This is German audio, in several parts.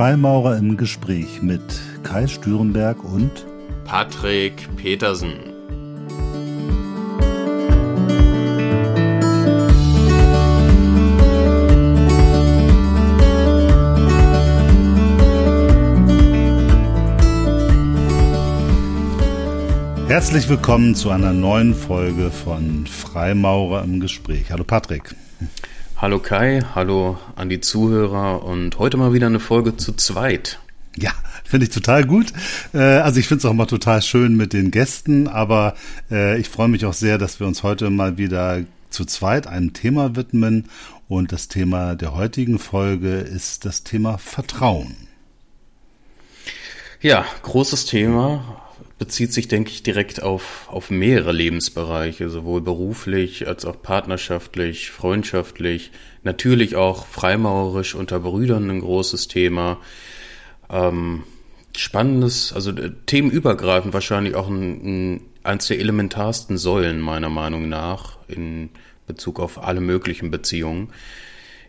Freimaurer im Gespräch mit Kai Stürenberg und Patrick Petersen. Herzlich willkommen zu einer neuen Folge von Freimaurer im Gespräch. Hallo Patrick. Hallo Kai, hallo an die Zuhörer und heute mal wieder eine Folge zu zweit. Ja, finde ich total gut. Äh, also ich finde es auch mal total schön mit den Gästen, aber äh, ich freue mich auch sehr, dass wir uns heute mal wieder zu zweit einem Thema widmen. Und das Thema der heutigen Folge ist das Thema Vertrauen. Ja, großes Thema bezieht sich, denke ich, direkt auf, auf mehrere Lebensbereiche, sowohl beruflich als auch partnerschaftlich, freundschaftlich, natürlich auch freimaurerisch unter Brüdern ein großes Thema. Ähm, spannendes, also äh, themenübergreifend wahrscheinlich auch ein, ein, eins der elementarsten Säulen meiner Meinung nach in Bezug auf alle möglichen Beziehungen.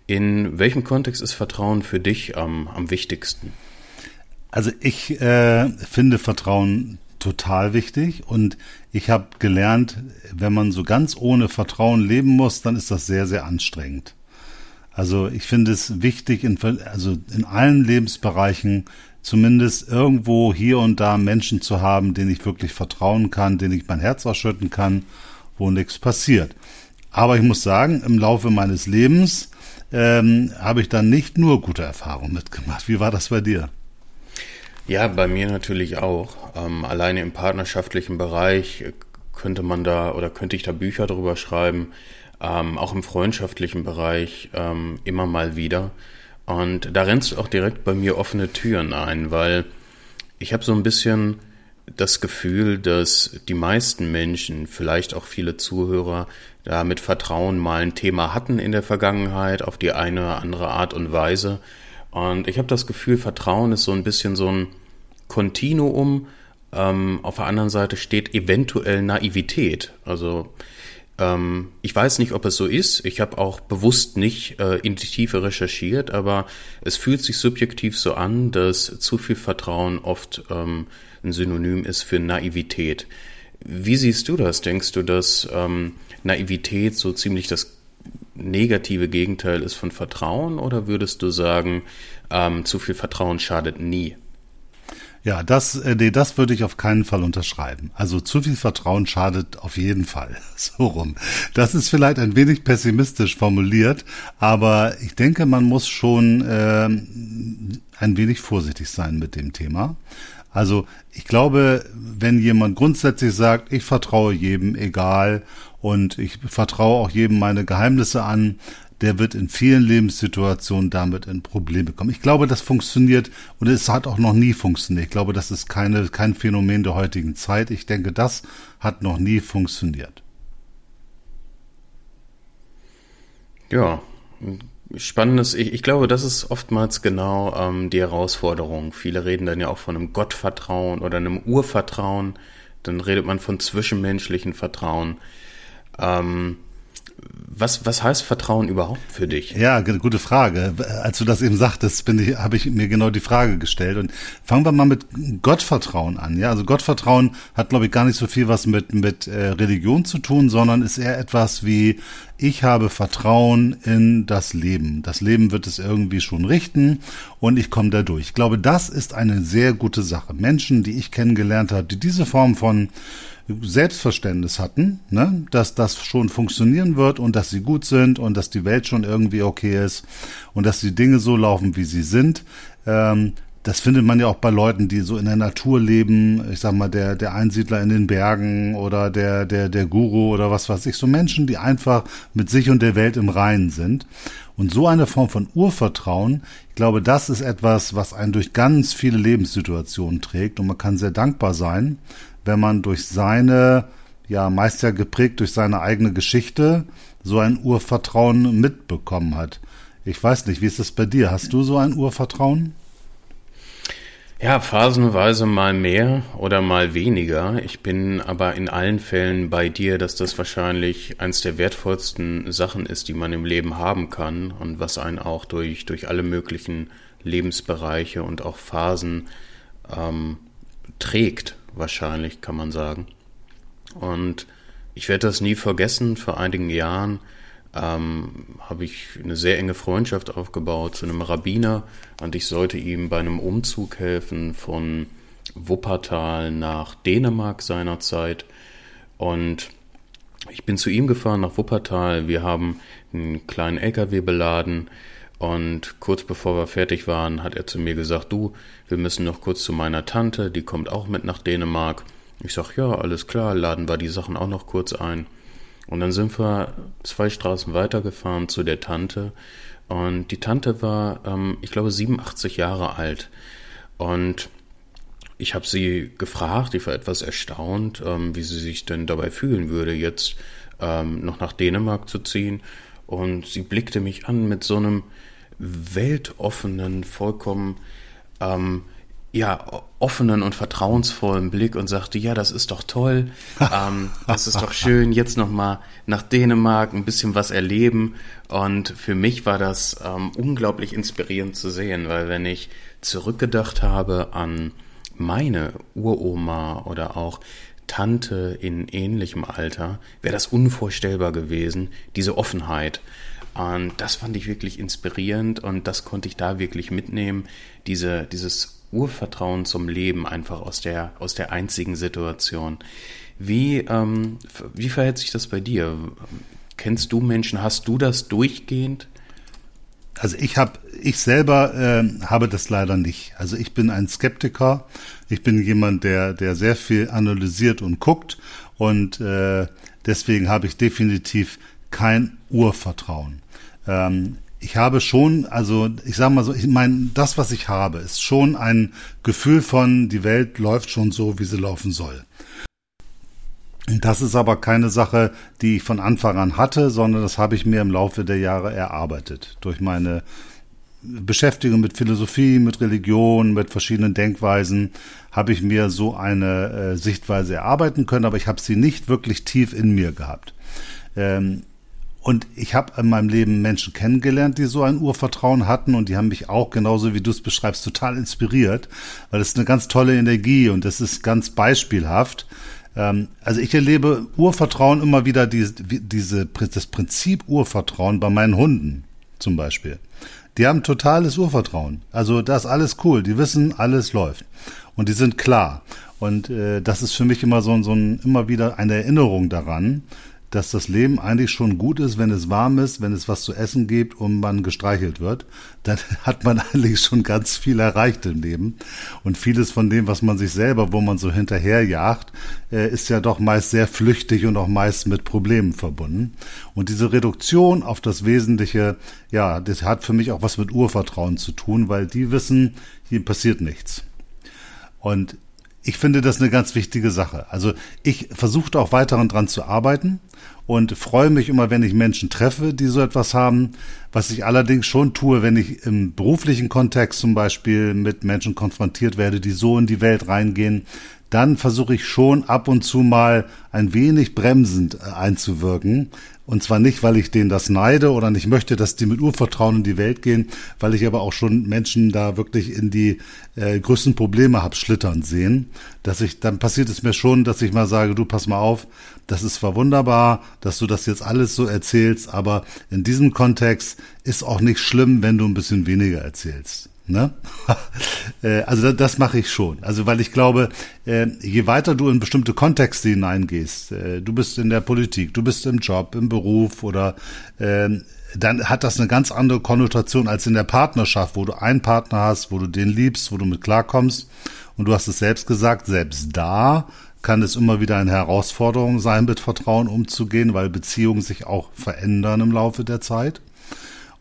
In welchem Kontext ist Vertrauen für dich am, am wichtigsten? Also ich äh, finde Vertrauen total wichtig und ich habe gelernt, wenn man so ganz ohne Vertrauen leben muss, dann ist das sehr, sehr anstrengend. Also ich finde es wichtig, in, also in allen Lebensbereichen zumindest irgendwo hier und da Menschen zu haben, denen ich wirklich vertrauen kann, denen ich mein Herz ausschütten kann, wo nichts passiert. Aber ich muss sagen, im Laufe meines Lebens ähm, habe ich dann nicht nur gute Erfahrungen mitgemacht. Wie war das bei dir? Ja, bei mir natürlich auch. Ähm, alleine im partnerschaftlichen Bereich könnte man da oder könnte ich da Bücher drüber schreiben. Ähm, auch im freundschaftlichen Bereich ähm, immer mal wieder. Und da rennst du auch direkt bei mir offene Türen ein, weil ich habe so ein bisschen das Gefühl, dass die meisten Menschen, vielleicht auch viele Zuhörer, da mit Vertrauen mal ein Thema hatten in der Vergangenheit auf die eine oder andere Art und Weise und ich habe das Gefühl, Vertrauen ist so ein bisschen so ein Kontinuum. Ähm, auf der anderen Seite steht eventuell Naivität. Also ähm, ich weiß nicht, ob es so ist. Ich habe auch bewusst nicht äh, in die Tiefe recherchiert, aber es fühlt sich subjektiv so an, dass zu viel Vertrauen oft ähm, ein Synonym ist für Naivität. Wie siehst du das? Denkst du, dass ähm, Naivität so ziemlich das negative Gegenteil ist von Vertrauen oder würdest du sagen, ähm, zu viel Vertrauen schadet nie? Ja, das, äh, nee, das würde ich auf keinen Fall unterschreiben. Also zu viel Vertrauen schadet auf jeden Fall. So rum. Das ist vielleicht ein wenig pessimistisch formuliert, aber ich denke, man muss schon äh, ein wenig vorsichtig sein mit dem Thema. Also ich glaube, wenn jemand grundsätzlich sagt, ich vertraue jedem, egal, und ich vertraue auch jedem meine Geheimnisse an, der wird in vielen Lebenssituationen damit in Probleme kommen. Ich glaube, das funktioniert und es hat auch noch nie funktioniert. Ich glaube, das ist keine, kein Phänomen der heutigen Zeit. Ich denke, das hat noch nie funktioniert. Ja, spannendes. Ich, ich glaube, das ist oftmals genau ähm, die Herausforderung. Viele reden dann ja auch von einem Gottvertrauen oder einem Urvertrauen. Dann redet man von zwischenmenschlichen Vertrauen. Ähm, was, was heißt Vertrauen überhaupt für dich? Ja, gute Frage. Als du das eben sagtest, bin ich, habe ich mir genau die Frage gestellt. Und fangen wir mal mit Gottvertrauen an. Ja, also Gottvertrauen hat, glaube ich, gar nicht so viel was mit, mit äh, Religion zu tun, sondern ist eher etwas wie, ich habe Vertrauen in das Leben. Das Leben wird es irgendwie schon richten und ich komme da durch. Ich glaube, das ist eine sehr gute Sache. Menschen, die ich kennengelernt habe, die diese Form von Selbstverständnis hatten, ne, dass das schon funktionieren wird und dass sie gut sind und dass die Welt schon irgendwie okay ist und dass die Dinge so laufen, wie sie sind. Ähm, das findet man ja auch bei Leuten, die so in der Natur leben. Ich sag mal, der, der Einsiedler in den Bergen oder der, der, der Guru oder was weiß ich. So Menschen, die einfach mit sich und der Welt im Reinen sind. Und so eine Form von Urvertrauen, ich glaube, das ist etwas, was einen durch ganz viele Lebenssituationen trägt. Und man kann sehr dankbar sein, wenn man durch seine, ja, meist ja geprägt durch seine eigene Geschichte, so ein Urvertrauen mitbekommen hat. Ich weiß nicht, wie ist es bei dir? Hast du so ein Urvertrauen? Ja, phasenweise mal mehr oder mal weniger. Ich bin aber in allen Fällen bei dir, dass das wahrscheinlich eins der wertvollsten Sachen ist, die man im Leben haben kann und was einen auch durch, durch alle möglichen Lebensbereiche und auch Phasen ähm, trägt, wahrscheinlich kann man sagen. Und ich werde das nie vergessen. Vor einigen Jahren ähm, habe ich eine sehr enge Freundschaft aufgebaut zu einem Rabbiner und ich sollte ihm bei einem Umzug helfen von Wuppertal nach Dänemark seinerzeit. Und ich bin zu ihm gefahren nach Wuppertal. Wir haben einen kleinen LKW beladen und kurz bevor wir fertig waren, hat er zu mir gesagt, du, wir müssen noch kurz zu meiner Tante, die kommt auch mit nach Dänemark. Ich sag, ja, alles klar, laden wir die Sachen auch noch kurz ein. Und dann sind wir zwei Straßen weitergefahren zu der Tante. Und die Tante war, ähm, ich glaube, 87 Jahre alt. Und ich habe sie gefragt, ich war etwas erstaunt, ähm, wie sie sich denn dabei fühlen würde, jetzt ähm, noch nach Dänemark zu ziehen. Und sie blickte mich an mit so einem weltoffenen, vollkommen ähm, ja, offenen und vertrauensvollen Blick und sagte, ja, das ist doch toll, ähm, das ist doch schön, jetzt nochmal nach Dänemark ein bisschen was erleben. Und für mich war das ähm, unglaublich inspirierend zu sehen, weil wenn ich zurückgedacht habe an meine Uroma oder auch Tante in ähnlichem Alter, wäre das unvorstellbar gewesen, diese Offenheit. Und das fand ich wirklich inspirierend und das konnte ich da wirklich mitnehmen, diese, dieses Urvertrauen zum Leben einfach aus der, aus der einzigen Situation. Wie, ähm, wie verhält sich das bei dir? Kennst du Menschen? Hast du das durchgehend? Also ich habe, ich selber äh, habe das leider nicht. Also ich bin ein Skeptiker. Ich bin jemand, der, der sehr viel analysiert und guckt und äh, deswegen habe ich definitiv kein Urvertrauen. Ähm, ich habe schon, also ich sage mal so, ich meine, das, was ich habe, ist schon ein Gefühl von, die Welt läuft schon so, wie sie laufen soll. Das ist aber keine Sache, die ich von Anfang an hatte, sondern das habe ich mir im Laufe der Jahre erarbeitet. Durch meine Beschäftigung mit Philosophie, mit Religion, mit verschiedenen Denkweisen habe ich mir so eine äh, Sichtweise erarbeiten können, aber ich habe sie nicht wirklich tief in mir gehabt. Ähm, und ich habe in meinem Leben Menschen kennengelernt, die so ein Urvertrauen hatten und die haben mich auch, genauso wie du es beschreibst, total inspiriert, weil das ist eine ganz tolle Energie und das ist ganz beispielhaft. Ähm, also ich erlebe Urvertrauen immer wieder, diese, diese, das Prinzip Urvertrauen bei meinen Hunden zum Beispiel. Die haben totales Urvertrauen. Also da ist alles cool. Die wissen, alles läuft. Und die sind klar. Und äh, das ist für mich immer so, so ein, immer wieder eine Erinnerung daran, dass das Leben eigentlich schon gut ist, wenn es warm ist, wenn es was zu essen gibt und man gestreichelt wird, dann hat man eigentlich schon ganz viel erreicht im Leben. Und vieles von dem, was man sich selber, wo man so hinterherjagt, äh, ist ja doch meist sehr flüchtig und auch meist mit Problemen verbunden. Und diese Reduktion auf das Wesentliche, ja, das hat für mich auch was mit Urvertrauen zu tun, weil die wissen, hier passiert nichts. Und ich finde das eine ganz wichtige Sache. Also ich versuchte auch weiterhin dran zu arbeiten und freue mich immer, wenn ich Menschen treffe, die so etwas haben. Was ich allerdings schon tue, wenn ich im beruflichen Kontext zum Beispiel mit Menschen konfrontiert werde, die so in die Welt reingehen, dann versuche ich schon ab und zu mal ein wenig bremsend äh, einzuwirken. Und zwar nicht, weil ich denen das neide oder nicht möchte, dass die mit Urvertrauen in die Welt gehen, weil ich aber auch schon Menschen da wirklich in die äh, größten Probleme hab schlittern sehen. Dass ich, dann passiert es mir schon, dass ich mal sage, du pass mal auf, das ist zwar wunderbar, dass du das jetzt alles so erzählst, aber in diesem Kontext ist auch nicht schlimm, wenn du ein bisschen weniger erzählst. Ne? Äh, also das, mache ich schon. Also weil ich glaube, äh, je weiter du in bestimmte Kontexte hineingehst, äh, du bist in der Politik, du bist im Job, im Beruf oder ähm, dann hat das eine ganz andere Konnotation als in der Partnerschaft, wo du einen Partner hast, wo du den liebst, wo du mit klarkommst. Und du hast es selbst gesagt, selbst da kann es immer wieder eine Herausforderung sein, mit Vertrauen umzugehen, weil Beziehungen sich auch verändern im Laufe der Zeit.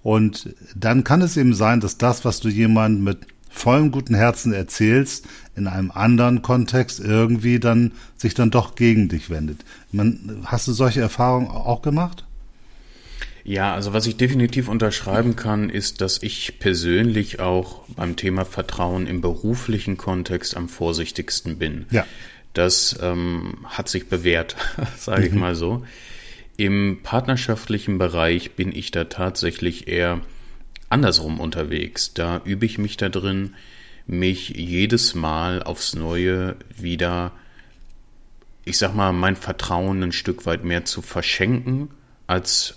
Und dann kann es eben sein, dass das, was du jemand mit vollem guten Herzen erzählst, in einem anderen Kontext irgendwie dann sich dann doch gegen dich wendet. Man, hast du solche Erfahrungen auch gemacht? Ja, also was ich definitiv unterschreiben kann, ist, dass ich persönlich auch beim Thema Vertrauen im beruflichen Kontext am vorsichtigsten bin. Ja. Das ähm, hat sich bewährt, sage ich mhm. mal so. Im partnerschaftlichen Bereich bin ich da tatsächlich eher andersrum unterwegs. Da übe ich mich da drin, mich jedes Mal aufs Neue wieder, ich sag mal, mein Vertrauen ein Stück weit mehr zu verschenken, als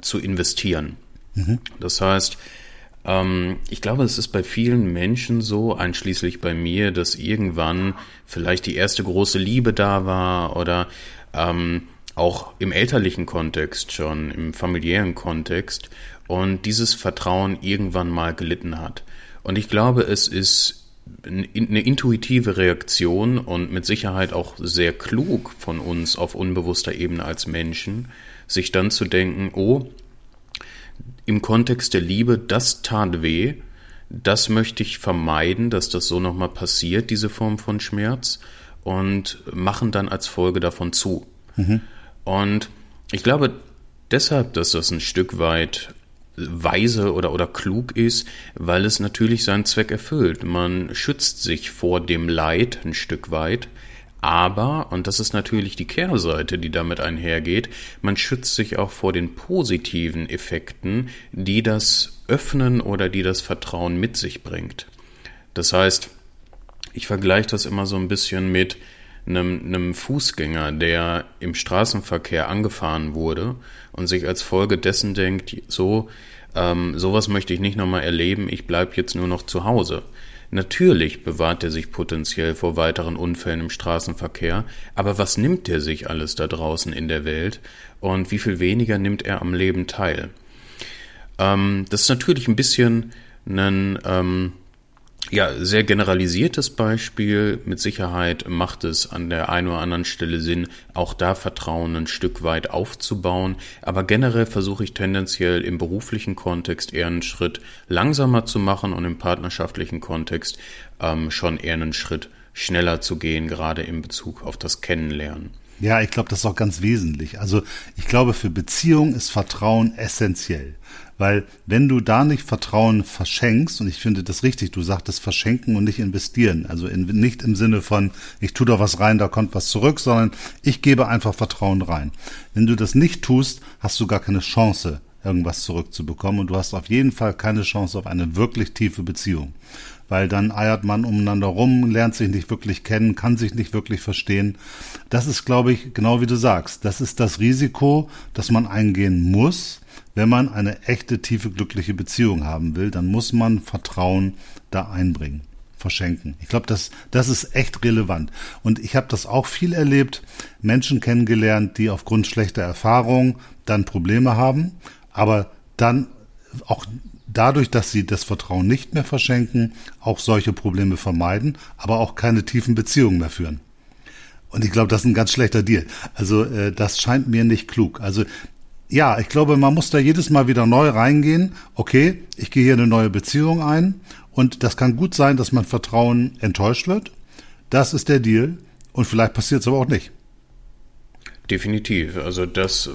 zu investieren. Mhm. Das heißt, ähm, ich glaube, es ist bei vielen Menschen so, einschließlich bei mir, dass irgendwann vielleicht die erste große Liebe da war oder ähm, auch im elterlichen Kontext schon, im familiären Kontext und dieses Vertrauen irgendwann mal gelitten hat. Und ich glaube, es ist eine intuitive Reaktion und mit Sicherheit auch sehr klug von uns auf unbewusster Ebene als Menschen, sich dann zu denken, oh, im Kontext der Liebe, das tat weh, das möchte ich vermeiden, dass das so nochmal passiert, diese Form von Schmerz, und machen dann als Folge davon zu. Mhm. Und ich glaube deshalb, dass das ein Stück weit weise oder, oder klug ist, weil es natürlich seinen Zweck erfüllt. Man schützt sich vor dem Leid ein Stück weit, aber, und das ist natürlich die Kehrseite, die damit einhergeht, man schützt sich auch vor den positiven Effekten, die das Öffnen oder die das Vertrauen mit sich bringt. Das heißt, ich vergleiche das immer so ein bisschen mit einem, einem Fußgänger, der im Straßenverkehr angefahren wurde und sich als Folge dessen denkt, so, ähm, sowas möchte ich nicht nochmal erleben, ich bleibe jetzt nur noch zu Hause. Natürlich bewahrt er sich potenziell vor weiteren Unfällen im Straßenverkehr, aber was nimmt er sich alles da draußen in der Welt und wie viel weniger nimmt er am Leben teil? Ähm, das ist natürlich ein bisschen ein ähm, ja, sehr generalisiertes Beispiel. Mit Sicherheit macht es an der einen oder anderen Stelle Sinn, auch da Vertrauen ein Stück weit aufzubauen. Aber generell versuche ich tendenziell im beruflichen Kontext eher einen Schritt langsamer zu machen und im partnerschaftlichen Kontext ähm, schon eher einen Schritt schneller zu gehen, gerade in Bezug auf das Kennenlernen. Ja, ich glaube, das ist auch ganz wesentlich. Also ich glaube, für Beziehung ist Vertrauen essentiell. Weil wenn du da nicht Vertrauen verschenkst, und ich finde das richtig, du sagtest verschenken und nicht investieren. Also in, nicht im Sinne von, ich tue da was rein, da kommt was zurück, sondern ich gebe einfach Vertrauen rein. Wenn du das nicht tust, hast du gar keine Chance, irgendwas zurückzubekommen und du hast auf jeden Fall keine Chance auf eine wirklich tiefe Beziehung weil dann eiert man umeinander rum, lernt sich nicht wirklich kennen, kann sich nicht wirklich verstehen. Das ist, glaube ich, genau wie du sagst, das ist das Risiko, das man eingehen muss, wenn man eine echte, tiefe, glückliche Beziehung haben will, dann muss man Vertrauen da einbringen, verschenken. Ich glaube, das, das ist echt relevant. Und ich habe das auch viel erlebt, Menschen kennengelernt, die aufgrund schlechter Erfahrungen dann Probleme haben, aber dann auch dadurch, dass sie das Vertrauen nicht mehr verschenken, auch solche Probleme vermeiden, aber auch keine tiefen Beziehungen mehr führen. Und ich glaube, das ist ein ganz schlechter Deal. Also äh, das scheint mir nicht klug. Also ja, ich glaube, man muss da jedes Mal wieder neu reingehen. Okay, ich gehe hier eine neue Beziehung ein und das kann gut sein, dass mein Vertrauen enttäuscht wird. Das ist der Deal und vielleicht passiert es aber auch nicht. Definitiv. Also das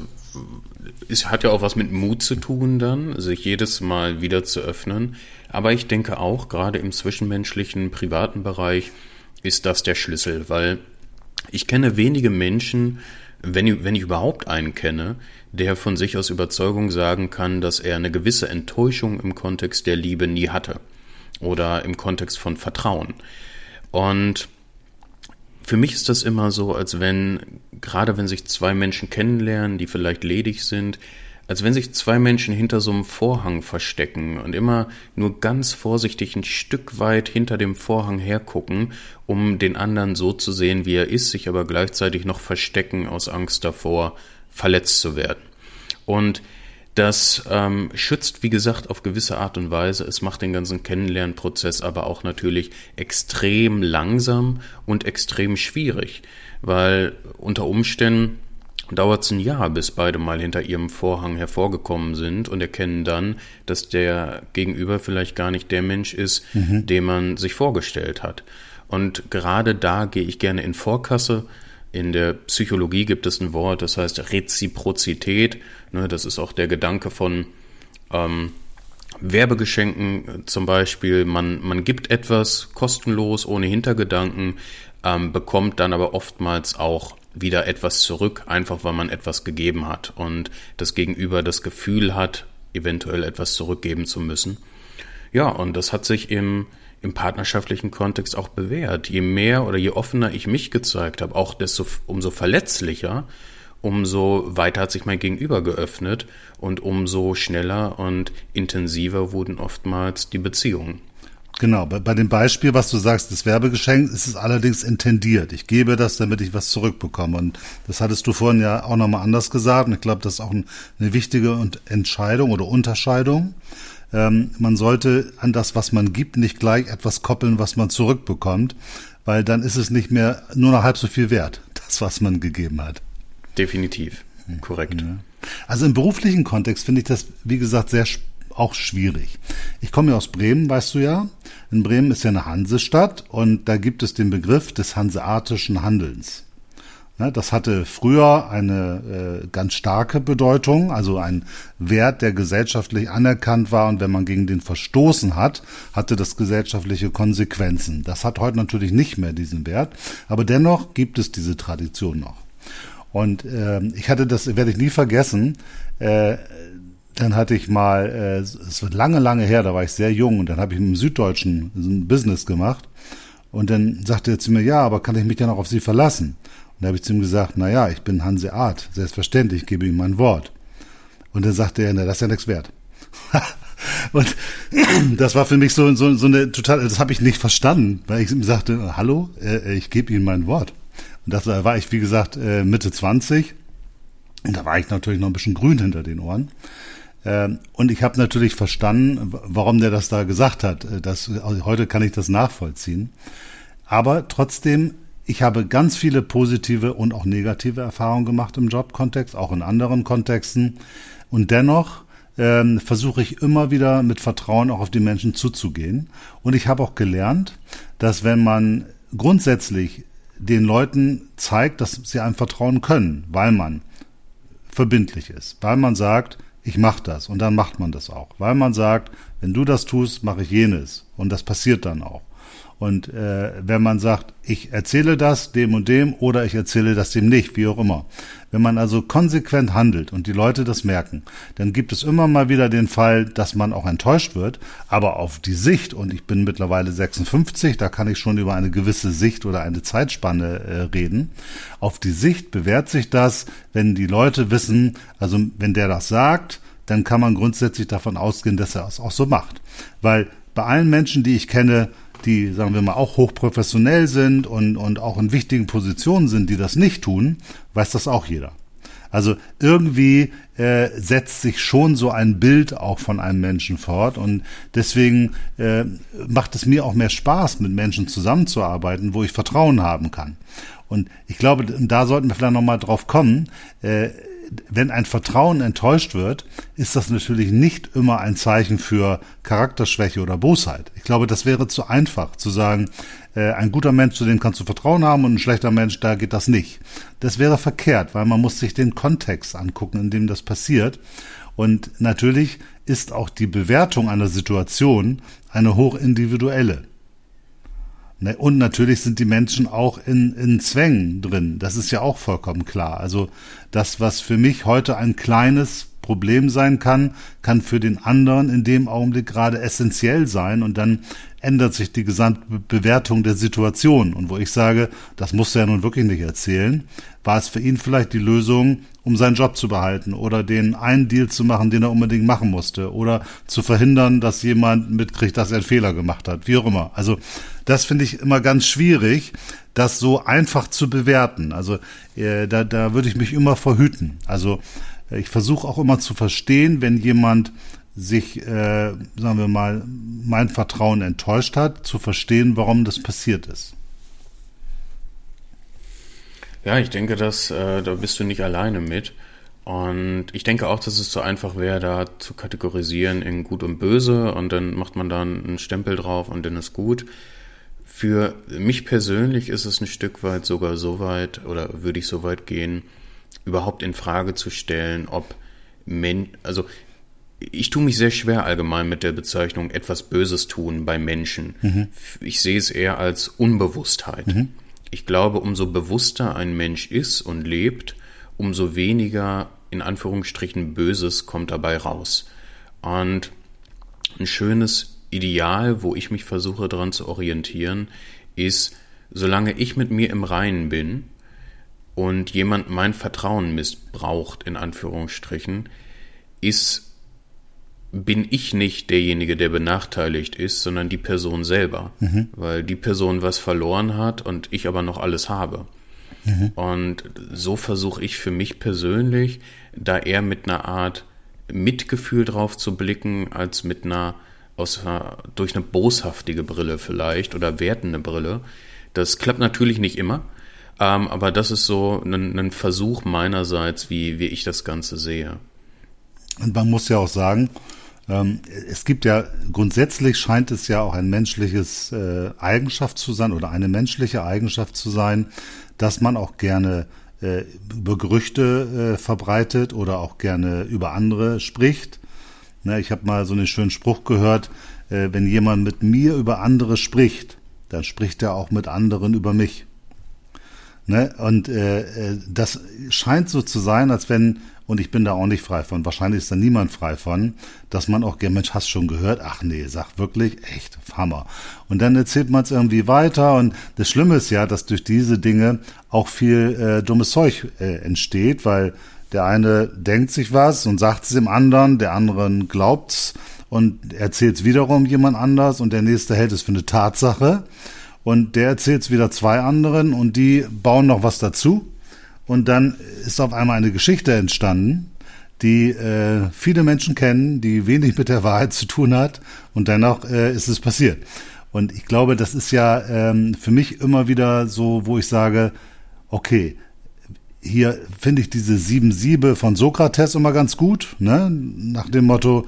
es hat ja auch was mit Mut zu tun dann, sich jedes Mal wieder zu öffnen. Aber ich denke auch, gerade im zwischenmenschlichen, privaten Bereich ist das der Schlüssel, weil ich kenne wenige Menschen, wenn ich, wenn ich überhaupt einen kenne, der von sich aus Überzeugung sagen kann, dass er eine gewisse Enttäuschung im Kontext der Liebe nie hatte oder im Kontext von Vertrauen. Und für mich ist das immer so, als wenn, gerade wenn sich zwei Menschen kennenlernen, die vielleicht ledig sind, als wenn sich zwei Menschen hinter so einem Vorhang verstecken und immer nur ganz vorsichtig ein Stück weit hinter dem Vorhang hergucken, um den anderen so zu sehen, wie er ist, sich aber gleichzeitig noch verstecken aus Angst davor, verletzt zu werden. Und das ähm, schützt, wie gesagt, auf gewisse Art und Weise. Es macht den ganzen Kennenlernprozess aber auch natürlich extrem langsam und extrem schwierig, weil unter Umständen dauert es ein Jahr, bis beide mal hinter ihrem Vorhang hervorgekommen sind und erkennen dann, dass der Gegenüber vielleicht gar nicht der Mensch ist, mhm. den man sich vorgestellt hat. Und gerade da gehe ich gerne in Vorkasse, in der Psychologie gibt es ein Wort, das heißt Reziprozität. Ne, das ist auch der Gedanke von ähm, Werbegeschenken zum Beispiel. Man, man gibt etwas kostenlos, ohne Hintergedanken, ähm, bekommt dann aber oftmals auch wieder etwas zurück, einfach weil man etwas gegeben hat und das Gegenüber das Gefühl hat, eventuell etwas zurückgeben zu müssen. Ja, und das hat sich im, im partnerschaftlichen Kontext auch bewährt. Je mehr oder je offener ich mich gezeigt habe, auch desto umso verletzlicher, umso weiter hat sich mein Gegenüber geöffnet und umso schneller und intensiver wurden oftmals die Beziehungen. Genau, bei, bei dem Beispiel, was du sagst, das Werbegeschenk, ist es allerdings intendiert. Ich gebe das, damit ich was zurückbekomme. Und das hattest du vorhin ja auch nochmal anders gesagt. Und ich glaube, das ist auch ein, eine wichtige Entscheidung oder Unterscheidung. Ähm, man sollte an das, was man gibt, nicht gleich etwas koppeln, was man zurückbekommt, weil dann ist es nicht mehr nur noch halb so viel wert, das, was man gegeben hat. Definitiv, korrekt. Ja. Also im beruflichen Kontext finde ich das, wie gesagt, sehr auch schwierig. Ich komme ja aus Bremen, weißt du ja. In Bremen ist ja eine Hansestadt und da gibt es den Begriff des hanseatischen Handelns. Ne, das hatte früher eine äh, ganz starke Bedeutung, also ein Wert, der gesellschaftlich anerkannt war und wenn man gegen den verstoßen hat, hatte das gesellschaftliche Konsequenzen. Das hat heute natürlich nicht mehr diesen Wert, aber dennoch gibt es diese Tradition noch. Und äh, ich hatte das, werde ich nie vergessen, äh, dann hatte ich mal, äh, es wird lange, lange her, da war ich sehr jung und dann habe ich im Süddeutschen ein Business gemacht und dann sagte er zu mir, ja, aber kann ich mich ja noch auf Sie verlassen? Und da habe ich zu ihm gesagt, na ja, ich bin Hanseat, selbstverständlich, ich gebe ihm mein Wort. Und dann sagte er, na, das ist ja nichts wert. und das war für mich so, so, so eine total, das habe ich nicht verstanden, weil ich ihm sagte, hallo, äh, ich gebe Ihnen mein Wort. Und das war ich, wie gesagt, äh, Mitte 20. Und da war ich natürlich noch ein bisschen grün hinter den Ohren. Ähm, und ich habe natürlich verstanden, warum der das da gesagt hat. Äh, das, also heute kann ich das nachvollziehen. Aber trotzdem, ich habe ganz viele positive und auch negative Erfahrungen gemacht im Jobkontext, auch in anderen Kontexten. Und dennoch ähm, versuche ich immer wieder mit Vertrauen auch auf die Menschen zuzugehen. Und ich habe auch gelernt, dass wenn man grundsätzlich den Leuten zeigt, dass sie einem vertrauen können, weil man verbindlich ist, weil man sagt, ich mache das und dann macht man das auch, weil man sagt, wenn du das tust, mache ich jenes und das passiert dann auch. Und äh, wenn man sagt, ich erzähle das dem und dem oder ich erzähle das dem nicht, wie auch immer. Wenn man also konsequent handelt und die Leute das merken, dann gibt es immer mal wieder den Fall, dass man auch enttäuscht wird. Aber auf die Sicht, und ich bin mittlerweile 56, da kann ich schon über eine gewisse Sicht oder eine Zeitspanne äh, reden. Auf die Sicht bewährt sich das, wenn die Leute wissen, also wenn der das sagt, dann kann man grundsätzlich davon ausgehen, dass er es auch so macht. Weil bei allen Menschen, die ich kenne, die, sagen wir mal, auch hochprofessionell sind und, und auch in wichtigen Positionen sind, die das nicht tun, weiß das auch jeder. Also irgendwie äh, setzt sich schon so ein Bild auch von einem Menschen fort und deswegen äh, macht es mir auch mehr Spaß, mit Menschen zusammenzuarbeiten, wo ich Vertrauen haben kann. Und ich glaube, da sollten wir vielleicht nochmal drauf kommen. Äh, wenn ein Vertrauen enttäuscht wird, ist das natürlich nicht immer ein Zeichen für Charakterschwäche oder Bosheit. Ich glaube, das wäre zu einfach zu sagen, äh, ein guter Mensch, zu dem kannst du Vertrauen haben und ein schlechter Mensch, da geht das nicht. Das wäre verkehrt, weil man muss sich den Kontext angucken, in dem das passiert. Und natürlich ist auch die Bewertung einer Situation eine hochindividuelle. Ne, und natürlich sind die Menschen auch in, in Zwängen drin. Das ist ja auch vollkommen klar. Also das, was für mich heute ein kleines Problem sein kann, kann für den anderen in dem Augenblick gerade essentiell sein und dann ändert sich die Gesamtbewertung der Situation. Und wo ich sage, das musst du ja nun wirklich nicht erzählen, war es für ihn vielleicht die Lösung, um seinen Job zu behalten oder den einen Deal zu machen, den er unbedingt machen musste oder zu verhindern, dass jemand mitkriegt, dass er einen Fehler gemacht hat, wie auch immer. Also das finde ich immer ganz schwierig, das so einfach zu bewerten. Also äh, da, da würde ich mich immer verhüten. Also äh, ich versuche auch immer zu verstehen, wenn jemand sich, äh, sagen wir mal, mein Vertrauen enttäuscht hat, zu verstehen, warum das passiert ist. Ja, ich denke, dass äh, da bist du nicht alleine mit. Und ich denke auch, dass es so einfach wäre, da zu kategorisieren in gut und böse und dann macht man da einen Stempel drauf und dann ist gut. Für mich persönlich ist es ein Stück weit sogar so weit oder würde ich so weit gehen, überhaupt in Frage zu stellen, ob Men also ich tue mich sehr schwer allgemein mit der Bezeichnung etwas Böses tun bei Menschen. Mhm. Ich sehe es eher als Unbewusstheit. Mhm ich glaube, umso bewusster ein Mensch ist und lebt, umso weniger in Anführungsstrichen Böses kommt dabei raus. Und ein schönes Ideal, wo ich mich versuche daran zu orientieren, ist, solange ich mit mir im Reinen bin und jemand mein Vertrauen missbraucht, in Anführungsstrichen, ist bin ich nicht derjenige, der benachteiligt ist, sondern die Person selber. Mhm. Weil die Person was verloren hat und ich aber noch alles habe. Mhm. Und so versuche ich für mich persönlich, da eher mit einer Art Mitgefühl drauf zu blicken, als mit einer, aus, durch eine boshaftige Brille vielleicht oder wertende Brille. Das klappt natürlich nicht immer, ähm, aber das ist so ein, ein Versuch meinerseits, wie, wie ich das Ganze sehe. Und man muss ja auch sagen, ähm, es gibt ja grundsätzlich scheint es ja auch ein menschliches äh, Eigenschaft zu sein oder eine menschliche Eigenschaft zu sein, dass man auch gerne äh, über Gerüchte äh, verbreitet oder auch gerne über andere spricht. Ne, ich habe mal so einen schönen Spruch gehört, äh, wenn jemand mit mir über andere spricht, dann spricht er auch mit anderen über mich. Ne? Und äh, äh das scheint so zu sein, als wenn und ich bin da auch nicht frei von. Wahrscheinlich ist da niemand frei von, dass man auch, ja Mensch, hast schon gehört? Ach nee, sag wirklich, echt, Hammer. Und dann erzählt man es irgendwie weiter und das Schlimme ist ja, dass durch diese Dinge auch viel äh, dummes Zeug äh, entsteht, weil der eine denkt sich was und sagt es dem anderen, der anderen glaubt's und erzählt es wiederum jemand anders und der nächste hält es für eine Tatsache und der erzählt es wieder zwei anderen und die bauen noch was dazu und dann ist auf einmal eine Geschichte entstanden, die äh, viele Menschen kennen, die wenig mit der Wahrheit zu tun hat. Und dennoch äh, ist es passiert. Und ich glaube, das ist ja ähm, für mich immer wieder so, wo ich sage, okay, hier finde ich diese sieben Siebe von Sokrates immer ganz gut, ne? nach dem Motto,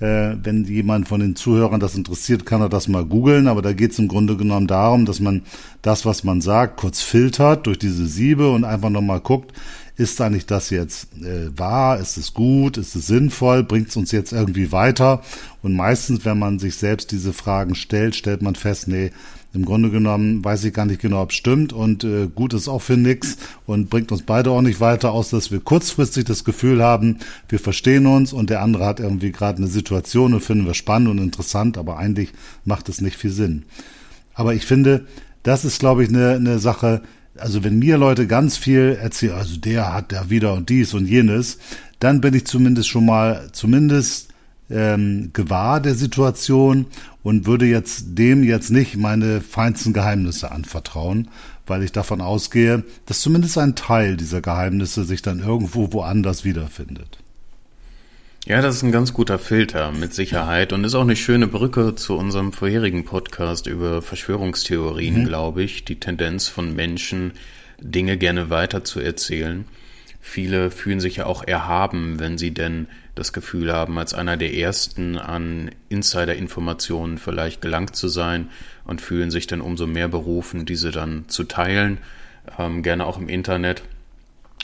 wenn jemand von den Zuhörern das interessiert, kann er das mal googeln. Aber da geht es im Grunde genommen darum, dass man das, was man sagt, kurz filtert durch diese Siebe und einfach nochmal guckt, ist eigentlich das jetzt äh, wahr? Ist es gut? Ist es sinnvoll? Bringt es uns jetzt irgendwie weiter? Und meistens, wenn man sich selbst diese Fragen stellt, stellt man fest, nee, im Grunde genommen weiß ich gar nicht genau, ob es stimmt und äh, gut ist auch für nix und bringt uns beide auch nicht weiter, außer dass wir kurzfristig das Gefühl haben, wir verstehen uns und der andere hat irgendwie gerade eine Situation und finden wir spannend und interessant, aber eigentlich macht es nicht viel Sinn. Aber ich finde, das ist, glaube ich, eine, eine Sache, also wenn mir Leute ganz viel erzählen, also der hat da wieder und dies und jenes, dann bin ich zumindest schon mal, zumindest ähm, gewahr der Situation und würde jetzt dem jetzt nicht meine feinsten Geheimnisse anvertrauen, weil ich davon ausgehe, dass zumindest ein Teil dieser Geheimnisse sich dann irgendwo woanders wiederfindet. Ja, das ist ein ganz guter Filter mit Sicherheit und ist auch eine schöne Brücke zu unserem vorherigen Podcast über Verschwörungstheorien, mhm. glaube ich. Die Tendenz von Menschen, Dinge gerne weiter zu erzählen. Viele fühlen sich ja auch erhaben, wenn sie denn das Gefühl haben, als einer der ersten an Insider-Informationen vielleicht gelangt zu sein und fühlen sich dann umso mehr berufen, diese dann zu teilen, ähm, gerne auch im Internet.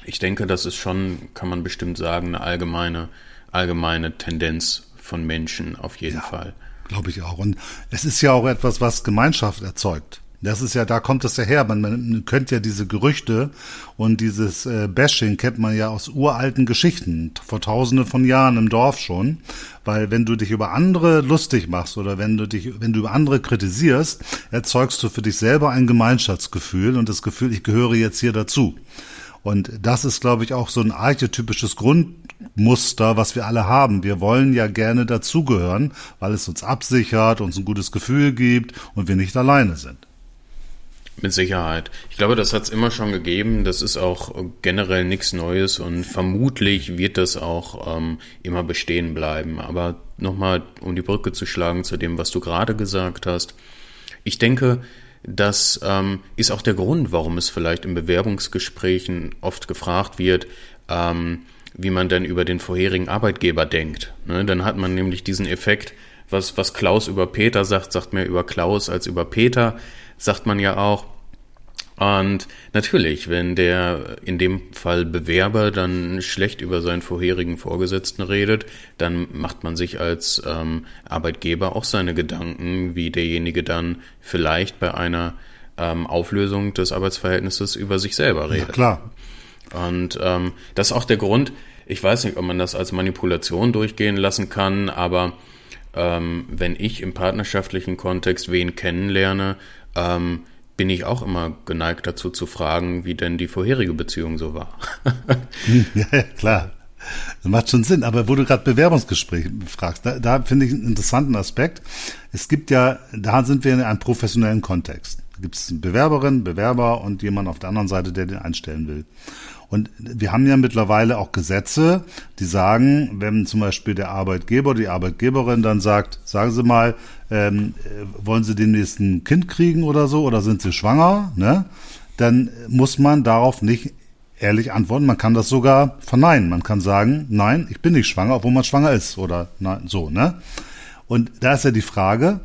Ich denke, das ist schon, kann man bestimmt sagen, eine allgemeine, allgemeine Tendenz von Menschen auf jeden ja, Fall. Glaube ich auch. Und es ist ja auch etwas, was Gemeinschaft erzeugt. Das ist ja, da kommt es ja her. Man, man könnte ja diese Gerüchte und dieses äh, Bashing kennt man ja aus uralten Geschichten, vor tausenden von Jahren im Dorf schon. Weil wenn du dich über andere lustig machst oder wenn du dich, wenn du über andere kritisierst, erzeugst du für dich selber ein Gemeinschaftsgefühl und das Gefühl, ich gehöre jetzt hier dazu. Und das ist, glaube ich, auch so ein archetypisches Grundmuster, was wir alle haben. Wir wollen ja gerne dazugehören, weil es uns absichert, uns ein gutes Gefühl gibt und wir nicht alleine sind. Mit Sicherheit. Ich glaube, das hat es immer schon gegeben. Das ist auch generell nichts Neues und vermutlich wird das auch ähm, immer bestehen bleiben. Aber nochmal, um die Brücke zu schlagen zu dem, was du gerade gesagt hast. Ich denke, das ähm, ist auch der Grund, warum es vielleicht in Bewerbungsgesprächen oft gefragt wird, ähm, wie man denn über den vorherigen Arbeitgeber denkt. Ne? Dann hat man nämlich diesen Effekt, was, was Klaus über Peter sagt, sagt mehr über Klaus als über Peter sagt man ja auch. Und natürlich, wenn der in dem Fall Bewerber dann schlecht über seinen vorherigen Vorgesetzten redet, dann macht man sich als ähm, Arbeitgeber auch seine Gedanken, wie derjenige dann vielleicht bei einer ähm, Auflösung des Arbeitsverhältnisses über sich selber redet. Ja, klar. Und ähm, das ist auch der Grund, Ich weiß nicht, ob man das als Manipulation durchgehen lassen kann, aber ähm, wenn ich im partnerschaftlichen Kontext wen kennenlerne, ähm, bin ich auch immer geneigt dazu zu fragen, wie denn die vorherige Beziehung so war. ja, klar. Das macht schon Sinn. Aber wo du gerade Bewerbungsgespräch fragst, da, da finde ich einen interessanten Aspekt. Es gibt ja, da sind wir in einem professionellen Kontext. Da gibt es Bewerberin, Bewerber und jemand auf der anderen Seite, der den einstellen will. Und wir haben ja mittlerweile auch Gesetze, die sagen, wenn zum Beispiel der Arbeitgeber die Arbeitgeberin dann sagt, sagen Sie mal, ähm, wollen Sie demnächst ein Kind kriegen oder so oder sind Sie schwanger, ne? Dann muss man darauf nicht ehrlich antworten. Man kann das sogar verneinen. Man kann sagen, nein, ich bin nicht schwanger, obwohl man schwanger ist oder nein, so, ne? Und da ist ja die Frage,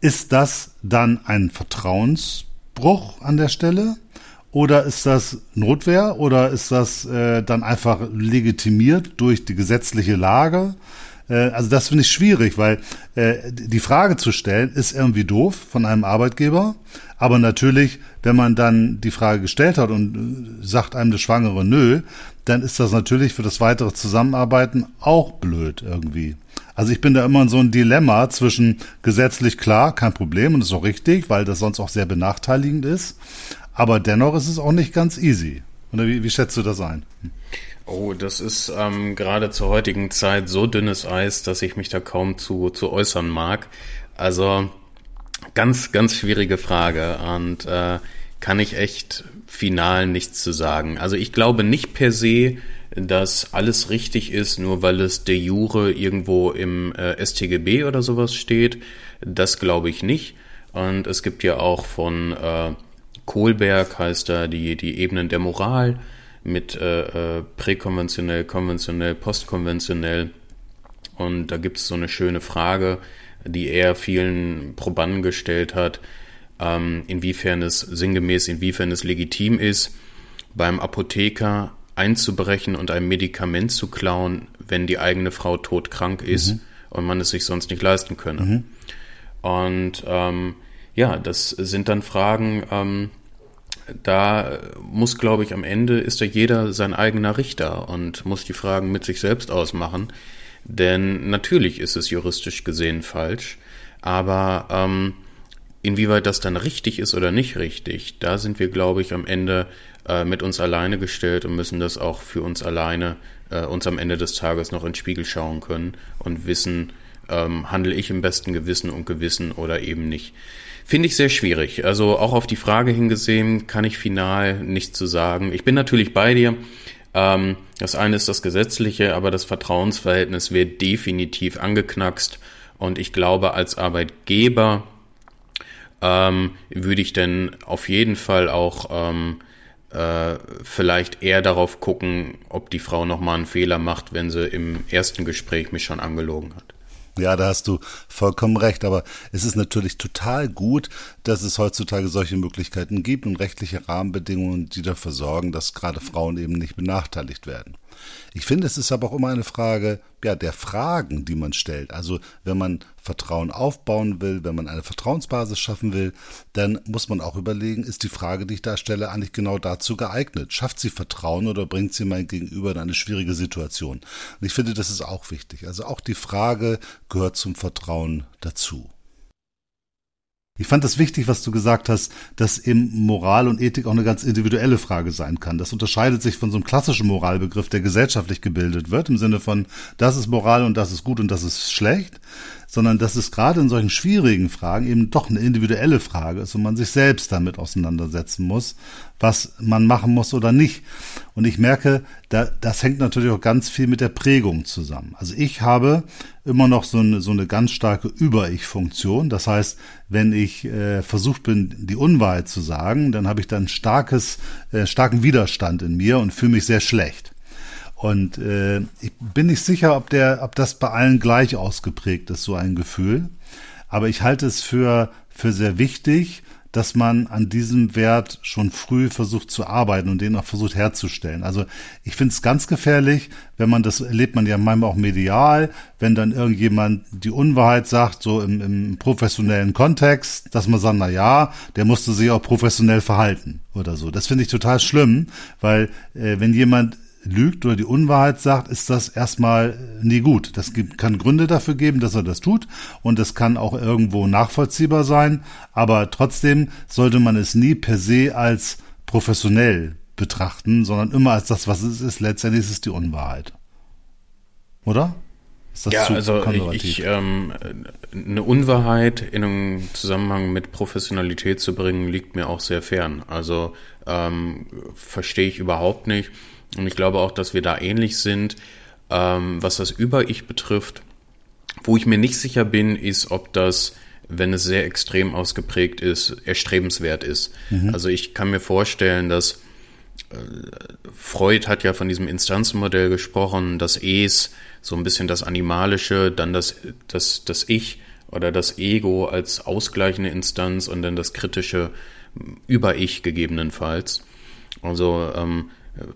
ist das dann ein Vertrauensbruch an der Stelle? Oder ist das Notwehr oder ist das äh, dann einfach legitimiert durch die gesetzliche Lage? Äh, also das finde ich schwierig, weil äh, die Frage zu stellen ist irgendwie doof von einem Arbeitgeber. Aber natürlich, wenn man dann die Frage gestellt hat und äh, sagt einem der Schwangere nö, dann ist das natürlich für das weitere Zusammenarbeiten auch blöd irgendwie. Also ich bin da immer in so ein Dilemma zwischen gesetzlich klar, kein Problem und ist auch richtig, weil das sonst auch sehr benachteiligend ist. Aber dennoch ist es auch nicht ganz easy. Oder wie, wie schätzt du das ein? Oh, das ist ähm, gerade zur heutigen Zeit so dünnes Eis, dass ich mich da kaum zu, zu äußern mag. Also ganz, ganz schwierige Frage und äh, kann ich echt final nichts zu sagen. Also ich glaube nicht per se, dass alles richtig ist, nur weil es de jure irgendwo im äh, STGB oder sowas steht. Das glaube ich nicht. Und es gibt ja auch von äh, Kohlberg heißt da die, die Ebenen der Moral mit äh, äh, präkonventionell, konventionell, postkonventionell. Und da gibt es so eine schöne Frage, die er vielen Probanden gestellt hat, ähm, inwiefern es sinngemäß, inwiefern es legitim ist, beim Apotheker einzubrechen und ein Medikament zu klauen, wenn die eigene Frau todkrank ist mhm. und man es sich sonst nicht leisten könne. Mhm. Und ähm, ja, das sind dann Fragen, ähm, da muss, glaube ich, am Ende ist da jeder sein eigener Richter und muss die Fragen mit sich selbst ausmachen. Denn natürlich ist es juristisch gesehen falsch, aber ähm, inwieweit das dann richtig ist oder nicht richtig, da sind wir, glaube ich, am Ende äh, mit uns alleine gestellt und müssen das auch für uns alleine äh, uns am Ende des Tages noch ins Spiegel schauen können und wissen, ähm, handle ich im besten Gewissen und Gewissen oder eben nicht. Finde ich sehr schwierig. Also auch auf die Frage hingesehen kann ich final nichts zu sagen. Ich bin natürlich bei dir. Ähm, das eine ist das Gesetzliche, aber das Vertrauensverhältnis wird definitiv angeknackst. Und ich glaube, als Arbeitgeber ähm, würde ich denn auf jeden Fall auch ähm, äh, vielleicht eher darauf gucken, ob die Frau nochmal einen Fehler macht, wenn sie im ersten Gespräch mich schon angelogen hat. Ja, da hast du vollkommen recht. Aber es ist natürlich total gut, dass es heutzutage solche Möglichkeiten gibt und rechtliche Rahmenbedingungen, die dafür sorgen, dass gerade Frauen eben nicht benachteiligt werden. Ich finde, es ist aber auch immer eine Frage ja, der Fragen, die man stellt. Also wenn man Vertrauen aufbauen will, wenn man eine Vertrauensbasis schaffen will, dann muss man auch überlegen, ist die Frage, die ich da stelle, eigentlich genau dazu geeignet? Schafft sie Vertrauen oder bringt sie mein Gegenüber in eine schwierige Situation? Und ich finde, das ist auch wichtig. Also auch die Frage gehört zum Vertrauen dazu. Ich fand das wichtig, was du gesagt hast, dass eben Moral und Ethik auch eine ganz individuelle Frage sein kann. Das unterscheidet sich von so einem klassischen Moralbegriff, der gesellschaftlich gebildet wird, im Sinne von, das ist Moral und das ist gut und das ist schlecht, sondern dass es gerade in solchen schwierigen Fragen eben doch eine individuelle Frage ist und man sich selbst damit auseinandersetzen muss, was man machen muss oder nicht. Und ich merke, da, das hängt natürlich auch ganz viel mit der Prägung zusammen. Also ich habe immer noch so eine, so eine ganz starke Über-Ich-Funktion. Das heißt, wenn ich äh, versucht bin, die Unwahrheit zu sagen, dann habe ich dann starkes, äh, starken Widerstand in mir und fühle mich sehr schlecht. Und äh, ich bin nicht sicher, ob der, ob das bei allen gleich ausgeprägt ist, so ein Gefühl. Aber ich halte es für, für sehr wichtig, dass man an diesem Wert schon früh versucht zu arbeiten und den auch versucht herzustellen. Also ich finde es ganz gefährlich, wenn man das erlebt man ja manchmal auch medial, wenn dann irgendjemand die Unwahrheit sagt, so im, im professionellen Kontext, dass man sagt, na ja, der musste sich auch professionell verhalten oder so. Das finde ich total schlimm, weil äh, wenn jemand lügt oder die Unwahrheit sagt, ist das erstmal nie gut. Das gibt, kann Gründe dafür geben, dass er das tut und das kann auch irgendwo nachvollziehbar sein, aber trotzdem sollte man es nie per se als professionell betrachten, sondern immer als das, was es ist. Letztendlich ist es die Unwahrheit. Oder? ja, also ich, ich ähm, eine Unwahrheit in einen Zusammenhang mit Professionalität zu bringen, liegt mir auch sehr fern. Also ähm, verstehe ich überhaupt nicht. Und ich glaube auch, dass wir da ähnlich sind, ähm, was das Über-Ich betrifft. Wo ich mir nicht sicher bin, ist, ob das, wenn es sehr extrem ausgeprägt ist, erstrebenswert ist. Mhm. Also ich kann mir vorstellen, dass äh, Freud hat ja von diesem Instanzenmodell gesprochen, das Es, so ein bisschen das Animalische, dann das, das, das Ich oder das Ego als ausgleichende Instanz und dann das kritische Über-Ich gegebenenfalls. Also ähm,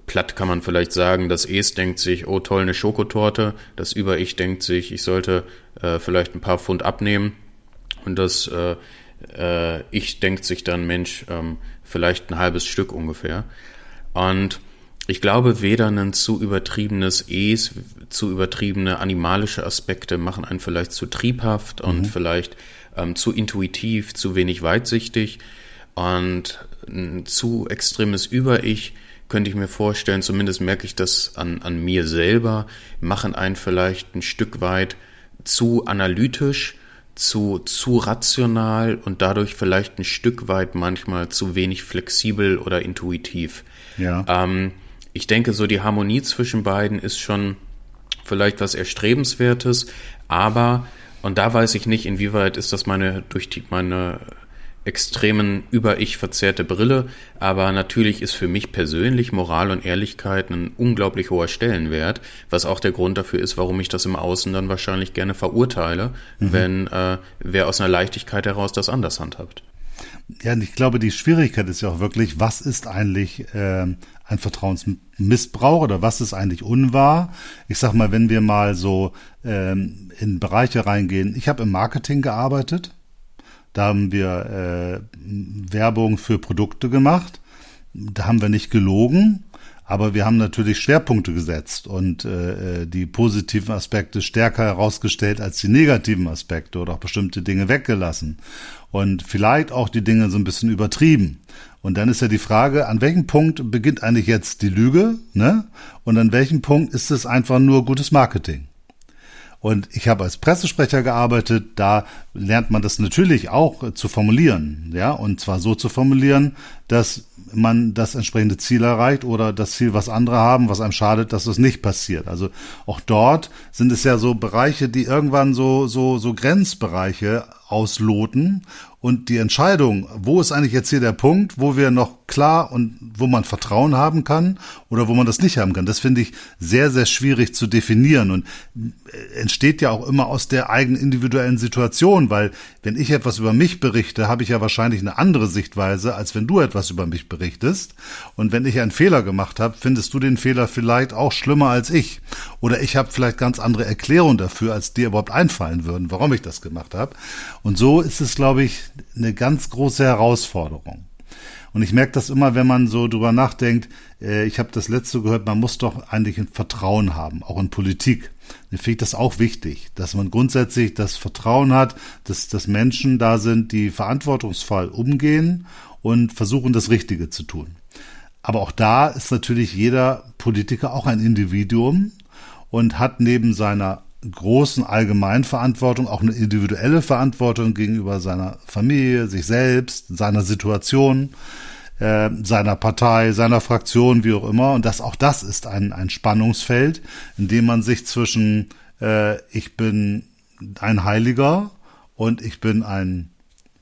platt kann man vielleicht sagen, das Es denkt sich, oh toll, eine Schokotorte, das Über-Ich denkt sich, ich sollte äh, vielleicht ein paar Pfund abnehmen und das äh, äh, Ich denkt sich dann, Mensch, ähm, vielleicht ein halbes Stück ungefähr. Und ich glaube, weder ein zu übertriebenes Es, zu übertriebene animalische Aspekte machen einen vielleicht zu triebhaft mhm. und vielleicht ähm, zu intuitiv, zu wenig weitsichtig. Und ein zu extremes Über-Ich könnte ich mir vorstellen, zumindest merke ich das an, an mir selber, machen einen vielleicht ein Stück weit zu analytisch, zu, zu rational und dadurch vielleicht ein Stück weit manchmal zu wenig flexibel oder intuitiv. Ja. Ähm, ich denke, so die Harmonie zwischen beiden ist schon vielleicht was Erstrebenswertes, aber, und da weiß ich nicht, inwieweit ist das meine, durch die, meine extremen über-ich verzerrte Brille, aber natürlich ist für mich persönlich Moral und Ehrlichkeit ein unglaublich hoher Stellenwert, was auch der Grund dafür ist, warum ich das im Außen dann wahrscheinlich gerne verurteile, mhm. wenn äh, wer aus einer Leichtigkeit heraus das anders handhabt. Ja, und ich glaube, die Schwierigkeit ist ja auch wirklich, was ist eigentlich äh, ein Vertrauensmissbrauch oder was ist eigentlich unwahr? Ich sag mal, wenn wir mal so ähm, in Bereiche reingehen, ich habe im Marketing gearbeitet, da haben wir äh, Werbung für Produkte gemacht, da haben wir nicht gelogen, aber wir haben natürlich Schwerpunkte gesetzt und äh, die positiven Aspekte stärker herausgestellt als die negativen Aspekte oder auch bestimmte Dinge weggelassen und vielleicht auch die Dinge so ein bisschen übertrieben. Und dann ist ja die Frage, an welchem Punkt beginnt eigentlich jetzt die Lüge, ne? Und an welchem Punkt ist es einfach nur gutes Marketing? Und ich habe als Pressesprecher gearbeitet, da lernt man das natürlich auch zu formulieren, ja, und zwar so zu formulieren, dass man das entsprechende Ziel erreicht oder das Ziel, was andere haben, was einem schadet, dass das nicht passiert. Also auch dort sind es ja so Bereiche, die irgendwann so, so, so Grenzbereiche ausloten und die Entscheidung, wo ist eigentlich jetzt hier der Punkt, wo wir noch klar und wo man Vertrauen haben kann oder wo man das nicht haben kann, das finde ich sehr, sehr schwierig zu definieren und äh, entsteht ja auch immer aus der eigenen individuellen Situation, weil wenn ich etwas über mich berichte, habe ich ja wahrscheinlich eine andere Sichtweise, als wenn du etwas über mich berichtest. Und wenn ich einen Fehler gemacht habe, findest du den Fehler vielleicht auch schlimmer als ich. Oder ich habe vielleicht ganz andere Erklärungen dafür, als dir überhaupt einfallen würden, warum ich das gemacht habe. Und so ist es, glaube ich, eine ganz große Herausforderung. Und ich merke das immer, wenn man so drüber nachdenkt, äh, ich habe das letzte gehört, man muss doch eigentlich ein Vertrauen haben, auch in Politik. Dann finde ich das auch wichtig, dass man grundsätzlich das Vertrauen hat, dass, dass Menschen da sind, die verantwortungsvoll umgehen und versuchen, das Richtige zu tun. Aber auch da ist natürlich jeder Politiker auch ein Individuum und hat neben seiner großen Allgemeinverantwortung, auch eine individuelle Verantwortung gegenüber seiner Familie, sich selbst, seiner Situation, äh, seiner Partei, seiner Fraktion, wie auch immer. Und das auch das ist ein, ein Spannungsfeld, in dem man sich zwischen äh, ich bin ein Heiliger und ich bin ein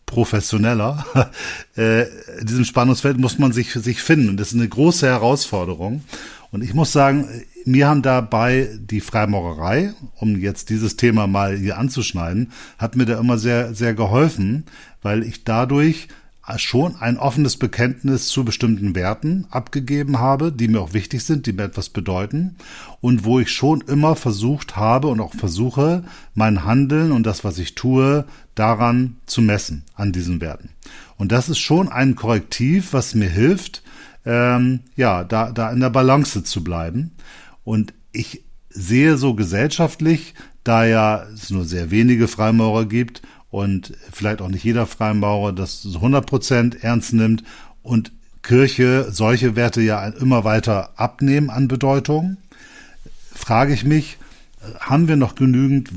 Professioneller. äh, in diesem Spannungsfeld muss man sich, sich finden. Und das ist eine große Herausforderung. Und ich muss sagen, mir haben dabei die Freimaurerei, um jetzt dieses Thema mal hier anzuschneiden, hat mir da immer sehr, sehr geholfen, weil ich dadurch schon ein offenes Bekenntnis zu bestimmten Werten abgegeben habe, die mir auch wichtig sind, die mir etwas bedeuten und wo ich schon immer versucht habe und auch versuche, mein Handeln und das, was ich tue, daran zu messen, an diesen Werten. Und das ist schon ein Korrektiv, was mir hilft, ähm, ja, da, da in der Balance zu bleiben. Und ich sehe so gesellschaftlich, da ja es nur sehr wenige Freimaurer gibt und vielleicht auch nicht jeder Freimaurer das so 100 Prozent ernst nimmt und Kirche solche Werte ja immer weiter abnehmen an Bedeutung, frage ich mich, haben wir noch genügend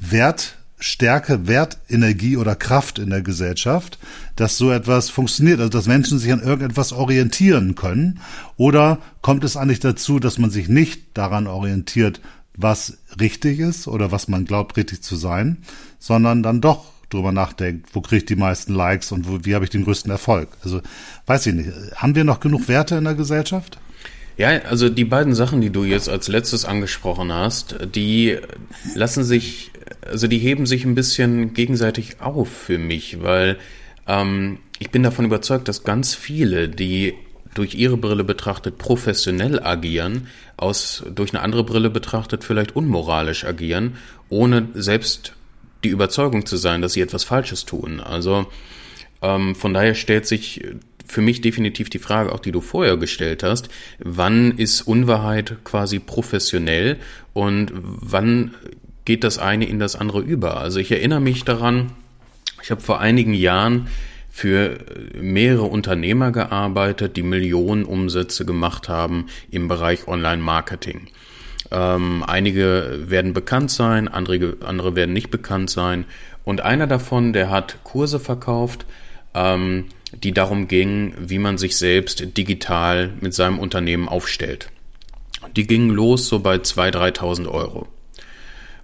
Wert, Stärke, Wert, Energie oder Kraft in der Gesellschaft, dass so etwas funktioniert, also dass Menschen sich an irgendetwas orientieren können? Oder kommt es eigentlich dazu, dass man sich nicht daran orientiert, was richtig ist oder was man glaubt, richtig zu sein, sondern dann doch drüber nachdenkt, wo kriege ich die meisten Likes und wo, wie habe ich den größten Erfolg? Also weiß ich nicht. Haben wir noch genug Werte in der Gesellschaft? Ja, also die beiden Sachen, die du jetzt als letztes angesprochen hast, die lassen sich, also die heben sich ein bisschen gegenseitig auf für mich, weil ähm, ich bin davon überzeugt, dass ganz viele, die durch ihre Brille betrachtet professionell agieren, aus durch eine andere Brille betrachtet vielleicht unmoralisch agieren, ohne selbst die Überzeugung zu sein, dass sie etwas Falsches tun. Also ähm, von daher stellt sich für mich definitiv die Frage, auch die du vorher gestellt hast, wann ist Unwahrheit quasi professionell und wann geht das eine in das andere über? Also ich erinnere mich daran, ich habe vor einigen Jahren für mehrere Unternehmer gearbeitet, die Millionen Umsätze gemacht haben im Bereich Online-Marketing. Ähm, einige werden bekannt sein, andere, andere werden nicht bekannt sein. Und einer davon, der hat Kurse verkauft, ähm, die darum gingen, wie man sich selbst digital mit seinem Unternehmen aufstellt. Die gingen los so bei 2.000, 3.000 Euro.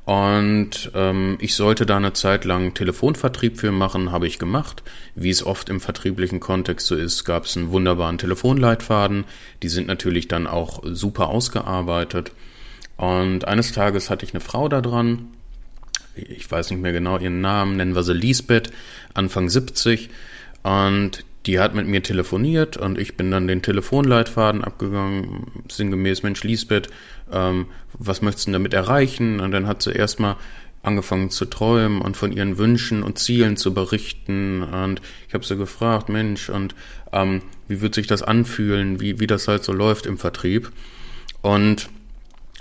Und ähm, ich sollte da eine Zeit lang Telefonvertrieb für machen, habe ich gemacht. Wie es oft im vertrieblichen Kontext so ist, gab es einen wunderbaren Telefonleitfaden. Die sind natürlich dann auch super ausgearbeitet. Und eines Tages hatte ich eine Frau da dran. Ich weiß nicht mehr genau ihren Namen, nennen wir sie Lisbeth, Anfang 70. Und die hat mit mir telefoniert und ich bin dann den Telefonleitfaden abgegangen, sinngemäß, Mensch, Lisbeth, ähm, was möchtest du damit erreichen? Und dann hat sie erstmal angefangen zu träumen und von ihren Wünschen und Zielen zu berichten. Und ich habe sie gefragt, Mensch, und ähm, wie wird sich das anfühlen, wie, wie das halt so läuft im Vertrieb? Und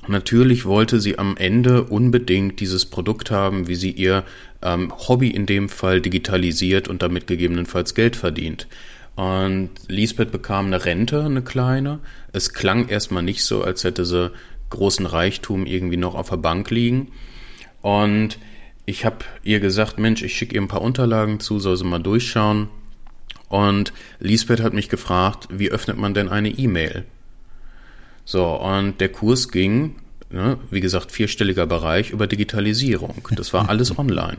Natürlich wollte sie am Ende unbedingt dieses Produkt haben, wie sie ihr ähm, Hobby in dem Fall digitalisiert und damit gegebenenfalls Geld verdient. Und Lisbeth bekam eine Rente, eine kleine. Es klang erstmal nicht so, als hätte sie großen Reichtum irgendwie noch auf der Bank liegen. Und ich habe ihr gesagt, Mensch, ich schicke ihr ein paar Unterlagen zu, soll sie mal durchschauen. Und Lisbeth hat mich gefragt, wie öffnet man denn eine E-Mail? So, und der Kurs ging, ne, wie gesagt, vierstelliger Bereich über Digitalisierung. Das war alles online.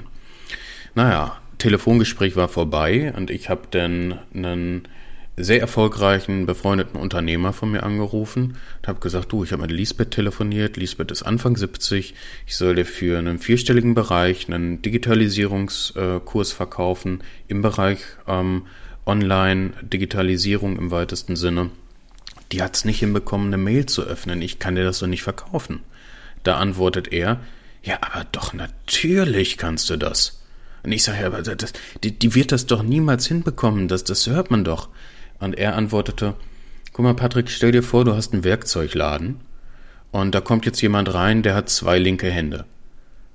Naja, Telefongespräch war vorbei und ich habe dann einen sehr erfolgreichen, befreundeten Unternehmer von mir angerufen und habe gesagt, du, ich habe mit Lisbeth telefoniert, Lisbeth ist Anfang 70, ich soll dir für einen vierstelligen Bereich einen Digitalisierungskurs verkaufen im Bereich ähm, Online-Digitalisierung im weitesten Sinne die hat es nicht hinbekommen, eine Mail zu öffnen. Ich kann dir das so nicht verkaufen. Da antwortet er, ja, aber doch natürlich kannst du das. Und ich sage, ja, aber das, die, die wird das doch niemals hinbekommen, das, das hört man doch. Und er antwortete, guck mal, Patrick, stell dir vor, du hast einen Werkzeugladen und da kommt jetzt jemand rein, der hat zwei linke Hände.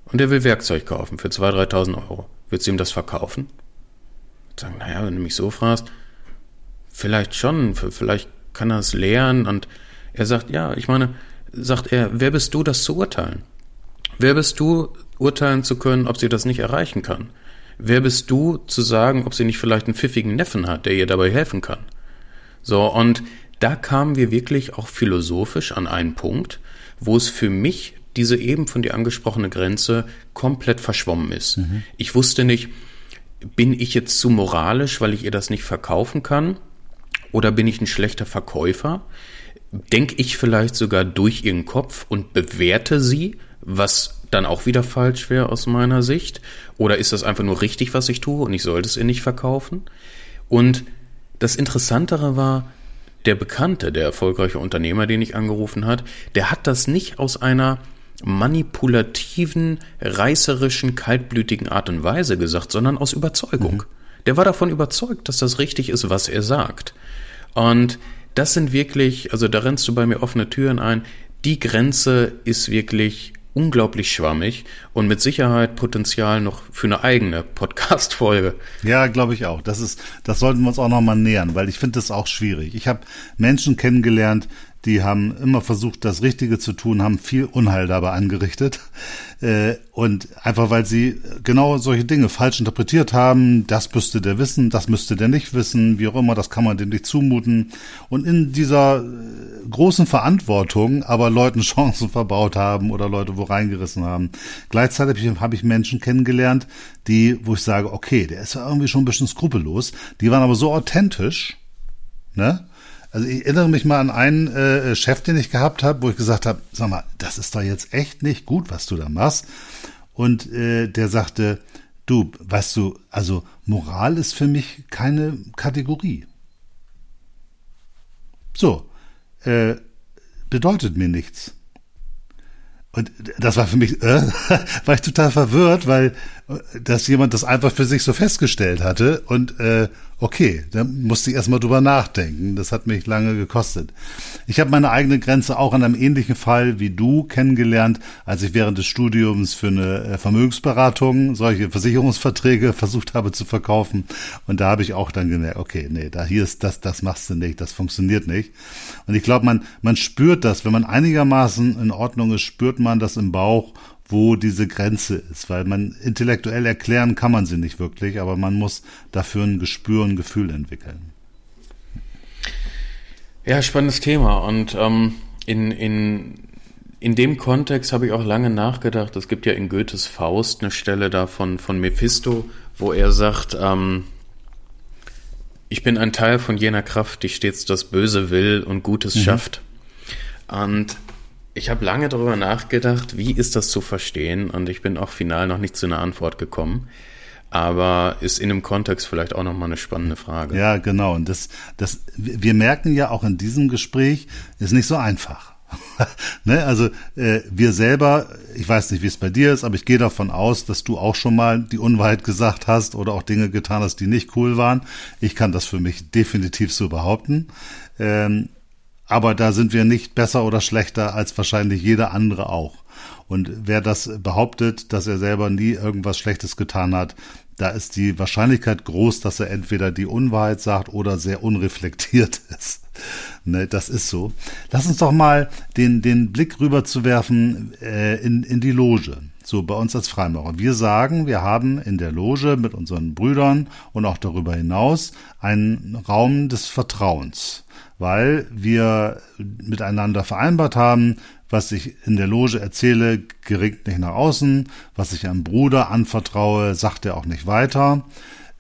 Und der will Werkzeug kaufen für 2.000, 3.000 Euro. Willst du ihm das verkaufen? Ich sage, naja, wenn du mich so fragst, vielleicht schon, vielleicht kann er es lernen? Und er sagt, ja, ich meine, sagt er, wer bist du, das zu urteilen? Wer bist du, urteilen zu können, ob sie das nicht erreichen kann? Wer bist du, zu sagen, ob sie nicht vielleicht einen pfiffigen Neffen hat, der ihr dabei helfen kann? So, und da kamen wir wirklich auch philosophisch an einen Punkt, wo es für mich diese eben von dir angesprochene Grenze komplett verschwommen ist. Mhm. Ich wusste nicht, bin ich jetzt zu moralisch, weil ich ihr das nicht verkaufen kann? Oder bin ich ein schlechter Verkäufer? Denke ich vielleicht sogar durch ihren Kopf und bewerte sie, was dann auch wieder falsch wäre aus meiner Sicht? Oder ist das einfach nur richtig, was ich tue und ich sollte es ihr nicht verkaufen? Und das Interessantere war, der Bekannte, der erfolgreiche Unternehmer, den ich angerufen hat, der hat das nicht aus einer manipulativen, reißerischen, kaltblütigen Art und Weise gesagt, sondern aus Überzeugung. Mhm. Der war davon überzeugt, dass das richtig ist, was er sagt. Und das sind wirklich, also da rennst du bei mir offene Türen ein. Die Grenze ist wirklich unglaublich schwammig und mit Sicherheit Potenzial noch für eine eigene Podcast-Folge. Ja, glaube ich auch. Das ist, das sollten wir uns auch nochmal nähern, weil ich finde das auch schwierig. Ich habe Menschen kennengelernt, die haben immer versucht, das Richtige zu tun, haben viel Unheil dabei angerichtet. Äh, und einfach weil sie genau solche Dinge falsch interpretiert haben, das müsste der wissen, das müsste der nicht wissen, wie auch immer, das kann man dem nicht zumuten. Und in dieser äh, großen Verantwortung aber Leuten Chancen verbaut haben oder Leute wo reingerissen haben. Gleichzeitig habe ich Menschen kennengelernt, die, wo ich sage, okay, der ist ja irgendwie schon ein bisschen skrupellos. Die waren aber so authentisch, ne? Also ich erinnere mich mal an einen äh, Chef, den ich gehabt habe, wo ich gesagt habe, sag mal, das ist doch jetzt echt nicht gut, was du da machst. Und äh, der sagte, du, weißt du, also Moral ist für mich keine Kategorie. So, äh, bedeutet mir nichts. Und das war für mich, äh, war ich total verwirrt, weil dass jemand das einfach für sich so festgestellt hatte und äh, okay, da musste ich erstmal drüber nachdenken. Das hat mich lange gekostet. Ich habe meine eigene Grenze auch in einem ähnlichen Fall wie du kennengelernt, als ich während des Studiums für eine äh, Vermögensberatung solche Versicherungsverträge versucht habe zu verkaufen. Und da habe ich auch dann gemerkt, okay, nee, da hier ist das, das machst du nicht, das funktioniert nicht. Und ich glaube, man, man spürt das, wenn man einigermaßen in Ordnung ist, spürt man das im Bauch wo diese Grenze ist, weil man intellektuell erklären kann man sie nicht wirklich, aber man muss dafür ein Gespür, ein Gefühl entwickeln. Ja, spannendes Thema und ähm, in, in, in dem Kontext habe ich auch lange nachgedacht. Es gibt ja in Goethes Faust eine Stelle da von, von Mephisto, wo er sagt, ähm, ich bin ein Teil von jener Kraft, die stets das Böse will und Gutes mhm. schafft. Und ich habe lange darüber nachgedacht, wie ist das zu verstehen und ich bin auch final noch nicht zu einer Antwort gekommen. Aber ist in dem Kontext vielleicht auch nochmal eine spannende Frage. Ja, genau. Und das, das, wir merken ja auch in diesem Gespräch, ist nicht so einfach. ne? Also äh, wir selber, ich weiß nicht, wie es bei dir ist, aber ich gehe davon aus, dass du auch schon mal die Unwahrheit gesagt hast oder auch Dinge getan hast, die nicht cool waren. Ich kann das für mich definitiv so behaupten. Ähm, aber da sind wir nicht besser oder schlechter als wahrscheinlich jeder andere auch. Und wer das behauptet, dass er selber nie irgendwas Schlechtes getan hat, da ist die Wahrscheinlichkeit groß, dass er entweder die Unwahrheit sagt oder sehr unreflektiert ist. Ne, das ist so. Lass uns doch mal den, den Blick rüber zu werfen äh, in, in die Loge. So bei uns als Freimaurer. Wir sagen, wir haben in der Loge mit unseren Brüdern und auch darüber hinaus einen Raum des Vertrauens weil wir miteinander vereinbart haben, was ich in der Loge erzähle, geringt nicht nach außen, was ich einem Bruder anvertraue, sagt er auch nicht weiter.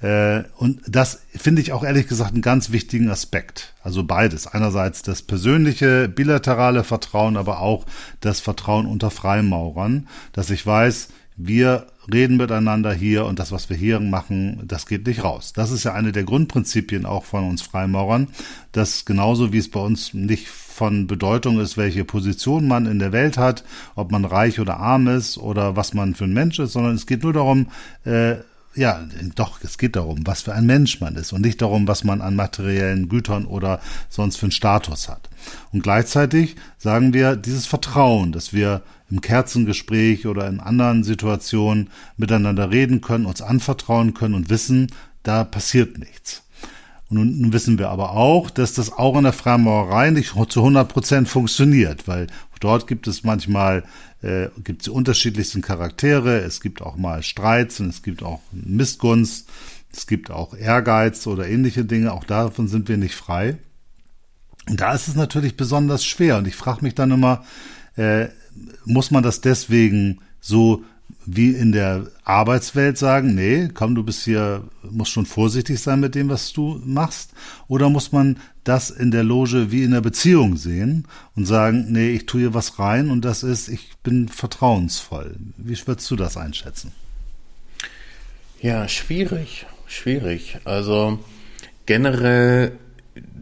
Äh, und das finde ich auch ehrlich gesagt einen ganz wichtigen Aspekt. Also beides. Einerseits das persönliche, bilaterale Vertrauen, aber auch das Vertrauen unter Freimaurern, dass ich weiß, wir reden miteinander hier und das, was wir hier machen, das geht nicht raus. Das ist ja eine der Grundprinzipien auch von uns Freimaurern, dass genauso wie es bei uns nicht von Bedeutung ist, welche Position man in der Welt hat, ob man reich oder arm ist oder was man für ein Mensch ist, sondern es geht nur darum, äh, ja, doch, es geht darum, was für ein Mensch man ist und nicht darum, was man an materiellen Gütern oder sonst für einen Status hat. Und gleichzeitig sagen wir dieses Vertrauen, dass wir im Kerzengespräch oder in anderen Situationen miteinander reden können, uns anvertrauen können und wissen, da passiert nichts. Und nun, wissen wir aber auch, dass das auch in der Freimaurerei nicht zu 100 Prozent funktioniert, weil dort gibt es manchmal äh, gibt es die unterschiedlichsten Charaktere, es gibt auch mal Streits und es gibt auch Missgunst, es gibt auch Ehrgeiz oder ähnliche Dinge, auch davon sind wir nicht frei. Und da ist es natürlich besonders schwer. Und ich frage mich dann immer, äh, muss man das deswegen so wie in der Arbeitswelt sagen, nee, komm, du bist hier, musst schon vorsichtig sein mit dem, was du machst? Oder muss man das in der Loge wie in der Beziehung sehen und sagen, nee, ich tue hier was rein und das ist, ich bin vertrauensvoll. Wie würdest du das einschätzen? Ja, schwierig, schwierig. Also generell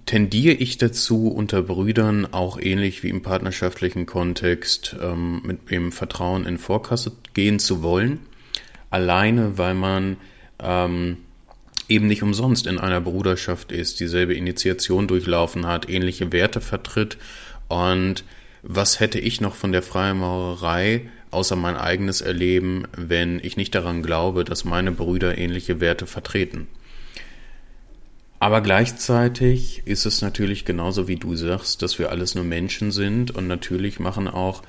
tendiere ich dazu, unter Brüdern auch ähnlich wie im partnerschaftlichen Kontext ähm, mit dem Vertrauen in Vorkasse gehen zu wollen. Alleine, weil man ähm, eben nicht umsonst in einer Bruderschaft ist, dieselbe Initiation durchlaufen hat, ähnliche Werte vertritt. Und was hätte ich noch von der Freimaurerei außer mein eigenes Erleben, wenn ich nicht daran glaube, dass meine Brüder ähnliche Werte vertreten? Aber gleichzeitig ist es natürlich genauso wie du sagst, dass wir alles nur Menschen sind und natürlich machen auch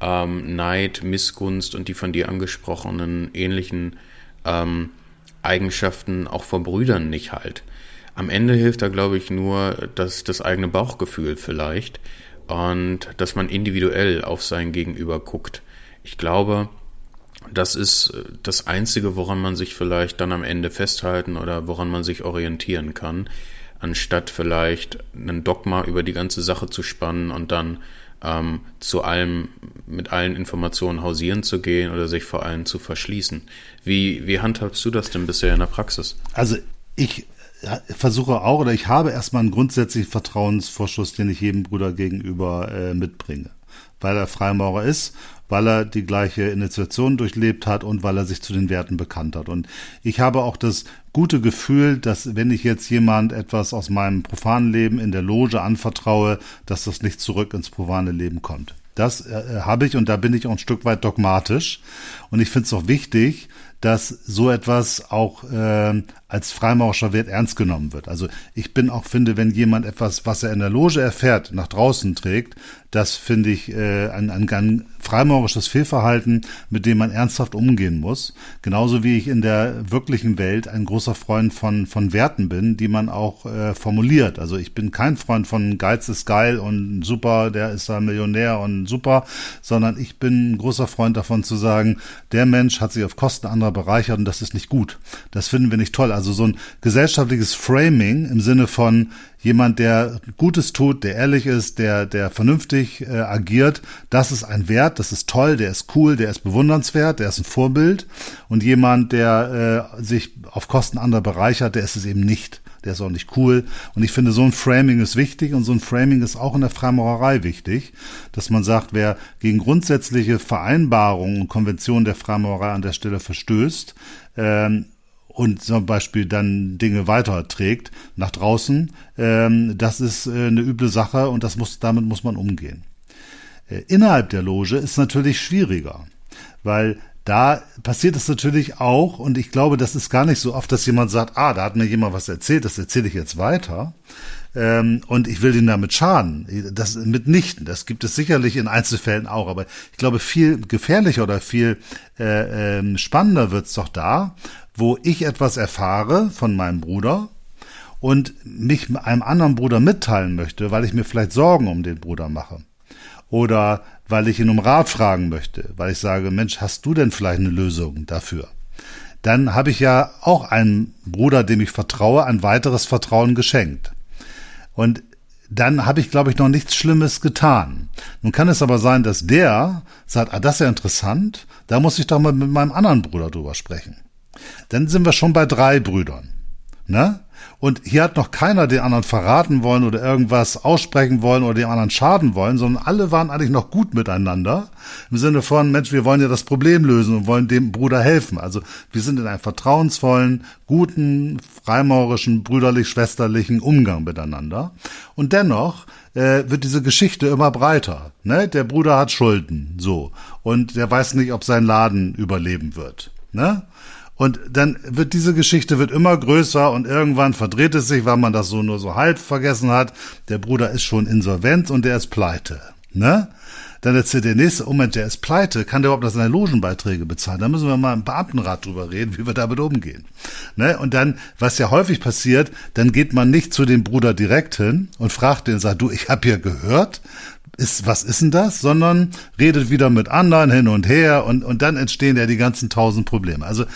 ähm, Neid, Missgunst und die von dir angesprochenen ähnlichen ähm, Eigenschaften auch vor Brüdern nicht halt. Am Ende hilft da, glaube ich, nur das, das eigene Bauchgefühl vielleicht und dass man individuell auf sein Gegenüber guckt. Ich glaube, das ist äh, das Einzige, woran man sich vielleicht dann am Ende festhalten oder woran man sich orientieren kann, anstatt vielleicht einen Dogma über die ganze Sache zu spannen und dann ähm, zu allem, mit allen Informationen hausieren zu gehen oder sich vor allem zu verschließen. Wie, wie handhabst du das denn bisher in der Praxis? Also ich versuche auch oder ich habe erstmal einen grundsätzlichen Vertrauensvorschuss, den ich jedem Bruder gegenüber äh, mitbringe, weil er Freimaurer ist weil er die gleiche Initiation durchlebt hat und weil er sich zu den Werten bekannt hat. Und ich habe auch das gute Gefühl, dass wenn ich jetzt jemand etwas aus meinem profanen Leben in der Loge anvertraue, dass das nicht zurück ins profane Leben kommt. Das äh, habe ich und da bin ich auch ein Stück weit dogmatisch. Und ich finde es auch wichtig, dass so etwas auch äh, als freimaurischer Wert ernst genommen wird. Also ich bin auch finde, wenn jemand etwas, was er in der Loge erfährt, nach draußen trägt, das finde ich äh, ein, ein, ein freimaurisches Fehlverhalten, mit dem man ernsthaft umgehen muss. Genauso wie ich in der wirklichen Welt ein großer Freund von, von Werten bin, die man auch äh, formuliert. Also ich bin kein Freund von Geiz ist geil und super, der ist da Millionär und super, sondern ich bin ein großer Freund davon zu sagen, der Mensch hat sich auf Kosten anderer bereichert und das ist nicht gut. Das finden wir nicht toll. Also so ein gesellschaftliches Framing im Sinne von jemand, der Gutes tut, der ehrlich ist, der, der vernünftig äh, agiert, das ist ein Wert, das ist toll, der ist cool, der ist bewundernswert, der ist ein Vorbild. Und jemand, der äh, sich auf Kosten anderer bereichert, der ist es eben nicht. Der ist auch nicht cool. Und ich finde, so ein Framing ist wichtig und so ein Framing ist auch in der Freimaurerei wichtig, dass man sagt, wer gegen grundsätzliche Vereinbarungen und Konventionen der Freimaurerei an der Stelle verstößt, ähm, und zum Beispiel dann Dinge weiterträgt nach draußen, ähm, das ist äh, eine üble Sache und das muss, damit muss man umgehen. Äh, innerhalb der Loge ist natürlich schwieriger, weil da passiert es natürlich auch, und ich glaube, das ist gar nicht so oft, dass jemand sagt, ah, da hat mir jemand was erzählt, das erzähle ich jetzt weiter. Ähm, und ich will den damit schaden. Das mitnichten. Das gibt es sicherlich in Einzelfällen auch. Aber ich glaube, viel gefährlicher oder viel äh, ähm, spannender wird's doch da, wo ich etwas erfahre von meinem Bruder und mich einem anderen Bruder mitteilen möchte, weil ich mir vielleicht Sorgen um den Bruder mache. Oder weil ich ihn um Rat fragen möchte, weil ich sage, Mensch, hast du denn vielleicht eine Lösung dafür? Dann habe ich ja auch einen Bruder, dem ich vertraue, ein weiteres Vertrauen geschenkt. Und dann habe ich, glaube ich, noch nichts Schlimmes getan. Nun kann es aber sein, dass der sagt, ah, das ist ja interessant, da muss ich doch mal mit meinem anderen Bruder drüber sprechen. Dann sind wir schon bei drei Brüdern. Ne? Und hier hat noch keiner den anderen verraten wollen oder irgendwas aussprechen wollen oder dem anderen schaden wollen, sondern alle waren eigentlich noch gut miteinander. Im Sinne von, Mensch, wir wollen ja das Problem lösen und wollen dem Bruder helfen. Also wir sind in einem vertrauensvollen, guten, freimaurischen, brüderlich-schwesterlichen Umgang miteinander. Und dennoch äh, wird diese Geschichte immer breiter. Ne? Der Bruder hat Schulden, so. Und der weiß nicht, ob sein Laden überleben wird. Ne? Und dann wird diese Geschichte wird immer größer und irgendwann verdreht es sich, weil man das so nur so halb vergessen hat. Der Bruder ist schon insolvent und der ist pleite. Ne? Dann erzählt der nächste, oh Moment, der ist pleite, kann der überhaupt noch seine Logenbeiträge bezahlen? Da müssen wir mal im Beamtenrat drüber reden, wie wir damit umgehen. Ne? Und dann, was ja häufig passiert, dann geht man nicht zu dem Bruder direkt hin und fragt den, sagt, du, ich habe ja gehört, ist, was ist denn das, sondern redet wieder mit anderen hin und her und, und dann entstehen ja die ganzen tausend Probleme. Also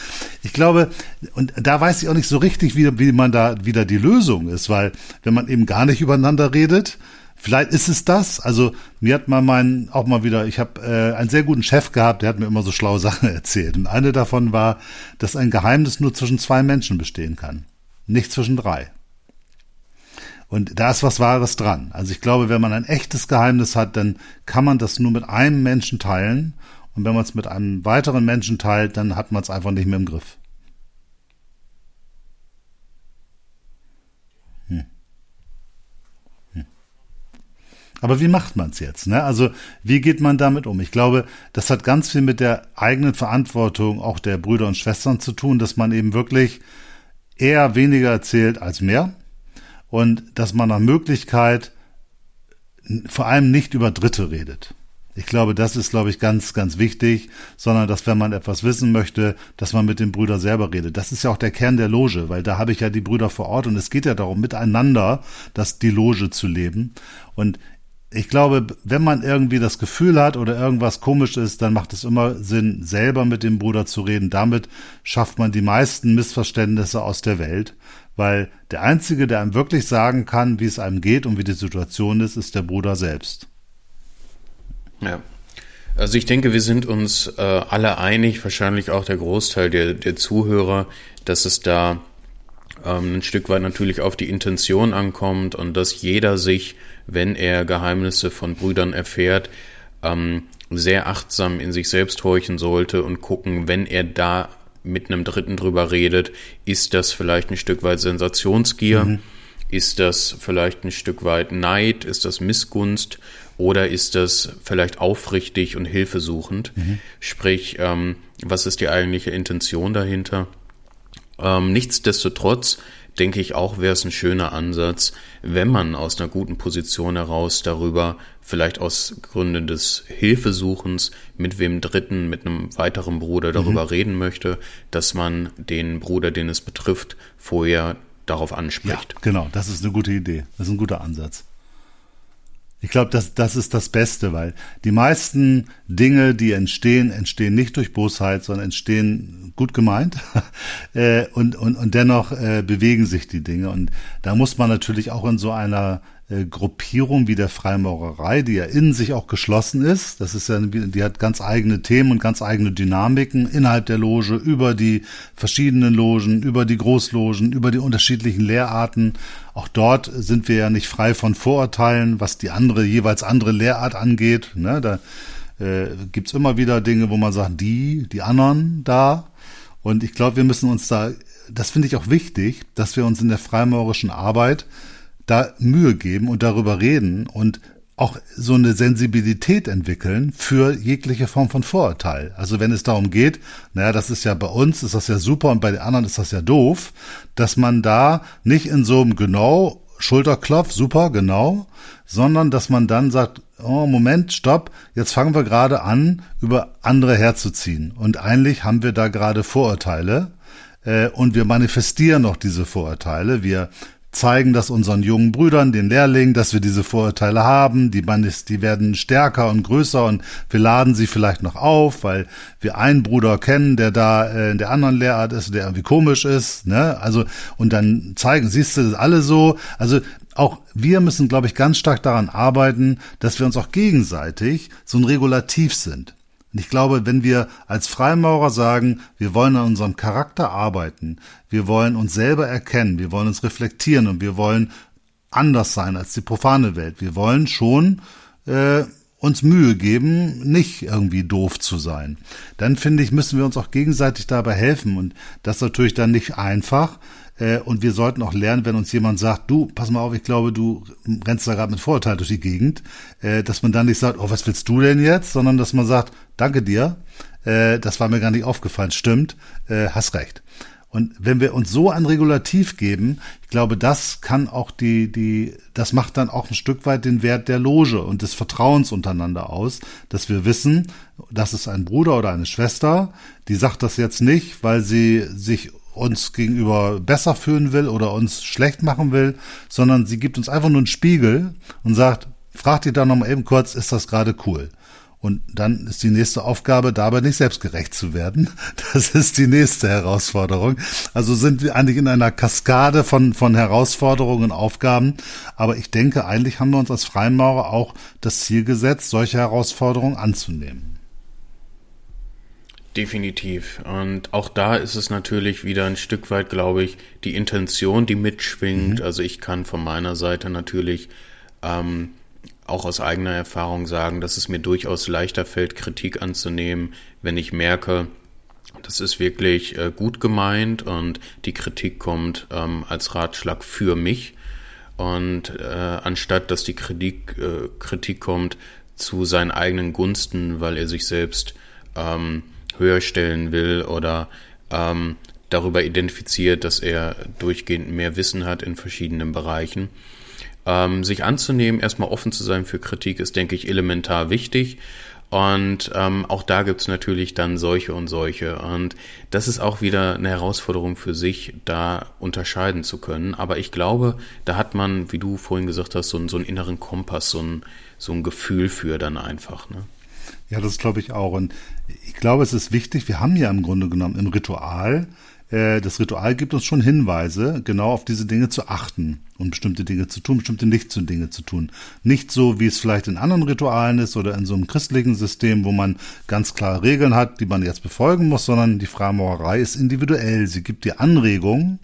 ich glaube, und da weiß ich auch nicht so richtig, wie, wie man da wieder die Lösung ist, weil wenn man eben gar nicht übereinander redet, Vielleicht ist es das. Also mir hat mal mein auch mal wieder, ich habe äh, einen sehr guten Chef gehabt, der hat mir immer so schlaue Sachen erzählt. Und eine davon war, dass ein Geheimnis nur zwischen zwei Menschen bestehen kann, nicht zwischen drei. Und da ist was Wahres dran. Also ich glaube, wenn man ein echtes Geheimnis hat, dann kann man das nur mit einem Menschen teilen. Und wenn man es mit einem weiteren Menschen teilt, dann hat man es einfach nicht mehr im Griff. Hm. Hm. Aber wie macht man es jetzt? Ne? Also wie geht man damit um? Ich glaube, das hat ganz viel mit der eigenen Verantwortung auch der Brüder und Schwestern zu tun, dass man eben wirklich eher weniger erzählt als mehr und dass man nach Möglichkeit vor allem nicht über Dritte redet. Ich glaube, das ist, glaube ich, ganz, ganz wichtig, sondern dass, wenn man etwas wissen möchte, dass man mit dem Brüder selber redet. Das ist ja auch der Kern der Loge, weil da habe ich ja die Brüder vor Ort und es geht ja darum, miteinander das, die Loge zu leben. Und ich glaube, wenn man irgendwie das Gefühl hat oder irgendwas komisch ist, dann macht es immer Sinn, selber mit dem Bruder zu reden. Damit schafft man die meisten Missverständnisse aus der Welt, weil der Einzige, der einem wirklich sagen kann, wie es einem geht und wie die Situation ist, ist der Bruder selbst. Ja. Also ich denke, wir sind uns äh, alle einig, wahrscheinlich auch der Großteil der, der Zuhörer, dass es da ähm, ein Stück weit natürlich auf die Intention ankommt und dass jeder sich, wenn er Geheimnisse von Brüdern erfährt, ähm, sehr achtsam in sich selbst horchen sollte und gucken, wenn er da mit einem Dritten drüber redet, ist das vielleicht ein Stück weit Sensationsgier, mhm. ist das vielleicht ein Stück weit Neid, ist das Missgunst oder ist das vielleicht aufrichtig und hilfesuchend? Mhm. Sprich, ähm, was ist die eigentliche Intention dahinter? Ähm, nichtsdestotrotz denke ich auch, wäre es ein schöner Ansatz, wenn man aus einer guten Position heraus darüber, vielleicht aus Gründen des Hilfesuchens, mit wem Dritten, mit einem weiteren Bruder darüber mhm. reden möchte, dass man den Bruder, den es betrifft, vorher darauf anspricht. Ja, genau, das ist eine gute Idee. Das ist ein guter Ansatz. Ich glaube, das, das ist das Beste, weil die meisten Dinge, die entstehen, entstehen nicht durch Bosheit, sondern entstehen gut gemeint äh, und, und, und dennoch äh, bewegen sich die Dinge. Und da muss man natürlich auch in so einer äh, Gruppierung wie der Freimaurerei, die ja in sich auch geschlossen ist. Das ist ja, die hat ganz eigene Themen und ganz eigene Dynamiken innerhalb der Loge, über die verschiedenen Logen, über die Großlogen, über die unterschiedlichen Lehrarten. Auch dort sind wir ja nicht frei von Vorurteilen, was die andere, jeweils andere Lehrart angeht. Ne, da äh, gibt's immer wieder Dinge, wo man sagt, die, die anderen da. Und ich glaube, wir müssen uns da, das finde ich auch wichtig, dass wir uns in der freimaurischen Arbeit da Mühe geben und darüber reden und auch so eine Sensibilität entwickeln für jegliche Form von Vorurteil. Also wenn es darum geht, naja, das ist ja bei uns, ist das ja super und bei den anderen ist das ja doof, dass man da nicht in so einem genau Schulterklopf, super, genau, sondern dass man dann sagt, oh, Moment, stopp, jetzt fangen wir gerade an, über andere herzuziehen. Und eigentlich haben wir da gerade Vorurteile äh, und wir manifestieren noch diese Vorurteile. Wir zeigen das unseren jungen Brüdern, den Lehrlingen, dass wir diese Vorurteile haben. Die, die werden stärker und größer und wir laden sie vielleicht noch auf, weil wir einen Bruder kennen, der da äh, in der anderen Lehrart ist, der irgendwie komisch ist. Ne? Also und dann zeigen, siehst du das alle so. Also auch wir müssen, glaube ich, ganz stark daran arbeiten, dass wir uns auch gegenseitig so ein Regulativ sind. Und ich glaube, wenn wir als Freimaurer sagen, wir wollen an unserem Charakter arbeiten, wir wollen uns selber erkennen, wir wollen uns reflektieren und wir wollen anders sein als die profane Welt. Wir wollen schon äh, uns Mühe geben, nicht irgendwie doof zu sein. Dann finde ich, müssen wir uns auch gegenseitig dabei helfen. Und das natürlich dann nicht einfach. Äh, und wir sollten auch lernen, wenn uns jemand sagt, du, pass mal auf, ich glaube, du rennst da gerade mit Vorurteil durch die Gegend, äh, dass man dann nicht sagt, oh, was willst du denn jetzt? Sondern dass man sagt, danke dir, äh, das war mir gar nicht aufgefallen, stimmt, hast recht. Und wenn wir uns so ein Regulativ geben, ich glaube, das kann auch die, die, das macht dann auch ein Stück weit den Wert der Loge und des Vertrauens untereinander aus, dass wir wissen, das ist ein Bruder oder eine Schwester, die sagt das jetzt nicht, weil sie sich uns gegenüber besser fühlen will oder uns schlecht machen will, sondern sie gibt uns einfach nur einen Spiegel und sagt, frag dich da nochmal eben kurz, ist das gerade cool? Und dann ist die nächste Aufgabe, dabei nicht selbstgerecht zu werden. Das ist die nächste Herausforderung. Also sind wir eigentlich in einer Kaskade von, von Herausforderungen und Aufgaben. Aber ich denke, eigentlich haben wir uns als Freimaurer auch das Ziel gesetzt, solche Herausforderungen anzunehmen. Definitiv. Und auch da ist es natürlich wieder ein Stück weit, glaube ich, die Intention, die mitschwingt. Mhm. Also ich kann von meiner Seite natürlich ähm, auch aus eigener Erfahrung sagen, dass es mir durchaus leichter fällt, Kritik anzunehmen, wenn ich merke, das ist wirklich äh, gut gemeint und die Kritik kommt ähm, als Ratschlag für mich und äh, anstatt dass die Kritik, äh, Kritik kommt zu seinen eigenen Gunsten, weil er sich selbst ähm, höher stellen will oder ähm, darüber identifiziert, dass er durchgehend mehr Wissen hat in verschiedenen Bereichen. Ähm, sich anzunehmen, erstmal offen zu sein für Kritik, ist, denke ich, elementar wichtig. Und ähm, auch da gibt's natürlich dann solche und solche. Und das ist auch wieder eine Herausforderung für sich, da unterscheiden zu können. Aber ich glaube, da hat man, wie du vorhin gesagt hast, so, einen, so einen inneren Kompass, so ein, so ein Gefühl für dann einfach. Ne? Ja, das glaube ich auch. Und ich glaube, es ist wichtig, wir haben ja im Grunde genommen im Ritual äh, das Ritual gibt uns schon Hinweise, genau auf diese Dinge zu achten und bestimmte Dinge zu tun, bestimmte nicht zu Dinge zu tun. Nicht so, wie es vielleicht in anderen Ritualen ist oder in so einem christlichen System, wo man ganz klare Regeln hat, die man jetzt befolgen muss, sondern die Freimaurerei ist individuell. Sie gibt dir Anregungen,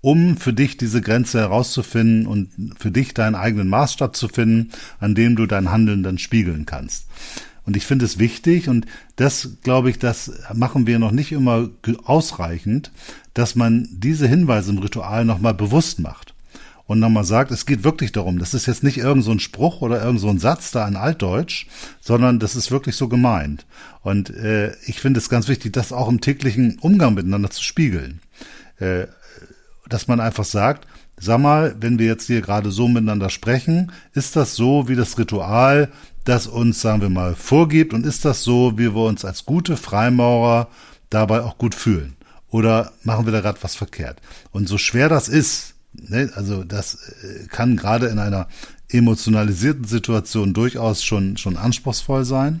um für dich diese Grenze herauszufinden und für dich deinen eigenen Maßstab zu finden, an dem du dein Handeln dann spiegeln kannst. Und ich finde es wichtig, und das glaube ich, das machen wir noch nicht immer ausreichend, dass man diese Hinweise im Ritual nochmal bewusst macht. Und nochmal sagt, es geht wirklich darum, das ist jetzt nicht irgend so ein Spruch oder irgend so ein Satz da in Altdeutsch, sondern das ist wirklich so gemeint. Und äh, ich finde es ganz wichtig, das auch im täglichen Umgang miteinander zu spiegeln. Äh, dass man einfach sagt, sag mal, wenn wir jetzt hier gerade so miteinander sprechen, ist das so, wie das Ritual das uns, sagen wir mal, vorgibt und ist das so, wie wir uns als gute Freimaurer dabei auch gut fühlen? Oder machen wir da gerade was verkehrt? Und so schwer das ist, ne, also das äh, kann gerade in einer emotionalisierten Situation durchaus schon, schon anspruchsvoll sein,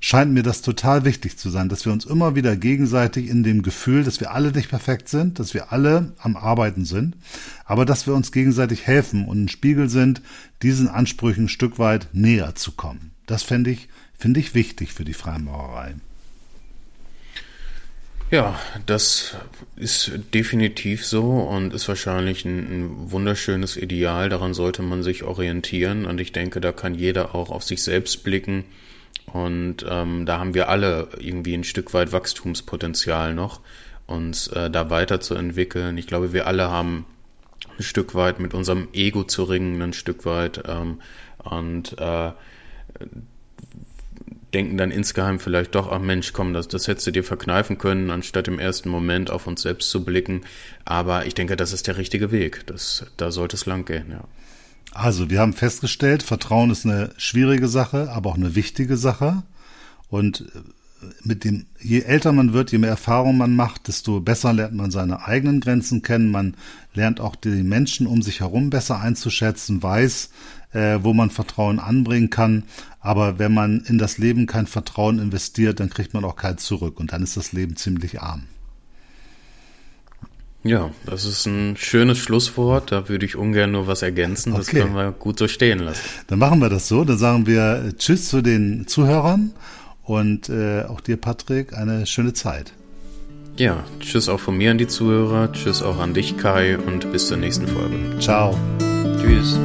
scheint mir das total wichtig zu sein, dass wir uns immer wieder gegenseitig in dem Gefühl, dass wir alle nicht perfekt sind, dass wir alle am Arbeiten sind, aber dass wir uns gegenseitig helfen und ein Spiegel sind, diesen Ansprüchen ein Stück weit näher zu kommen. Das fände ich, finde ich wichtig für die Freimaurerei. Ja, das ist definitiv so und ist wahrscheinlich ein, ein, wunderschönes Ideal. Daran sollte man sich orientieren und ich denke, da kann jeder auch auf sich selbst blicken. Und ähm, da haben wir alle irgendwie ein Stück weit Wachstumspotenzial noch, uns äh, da weiterzuentwickeln. Ich glaube, wir alle haben ein Stück weit mit unserem Ego zu ringen, ein Stück weit. Ähm, und äh, denken dann insgeheim vielleicht doch, ach Mensch, komm, das, das hättest du dir verkneifen können, anstatt im ersten Moment auf uns selbst zu blicken. Aber ich denke, das ist der richtige Weg. Das, da sollte es lang gehen, ja. Also, wir haben festgestellt, Vertrauen ist eine schwierige Sache, aber auch eine wichtige Sache. Und äh, mit dem, je älter man wird, je mehr Erfahrung man macht, desto besser lernt man seine eigenen Grenzen kennen. Man lernt auch die Menschen um sich herum besser einzuschätzen, weiß, äh, wo man Vertrauen anbringen kann. Aber wenn man in das Leben kein Vertrauen investiert, dann kriegt man auch keins zurück und dann ist das Leben ziemlich arm. Ja, das ist ein schönes Schlusswort. Da würde ich ungern nur was ergänzen. Das okay. können wir gut so stehen lassen. Dann machen wir das so. Dann sagen wir äh, Tschüss zu den Zuhörern und äh, auch dir, Patrick, eine schöne Zeit. Ja, tschüss auch von mir an die Zuhörer. Tschüss auch an dich, Kai, und bis zur nächsten Folge. Ciao. Tschüss.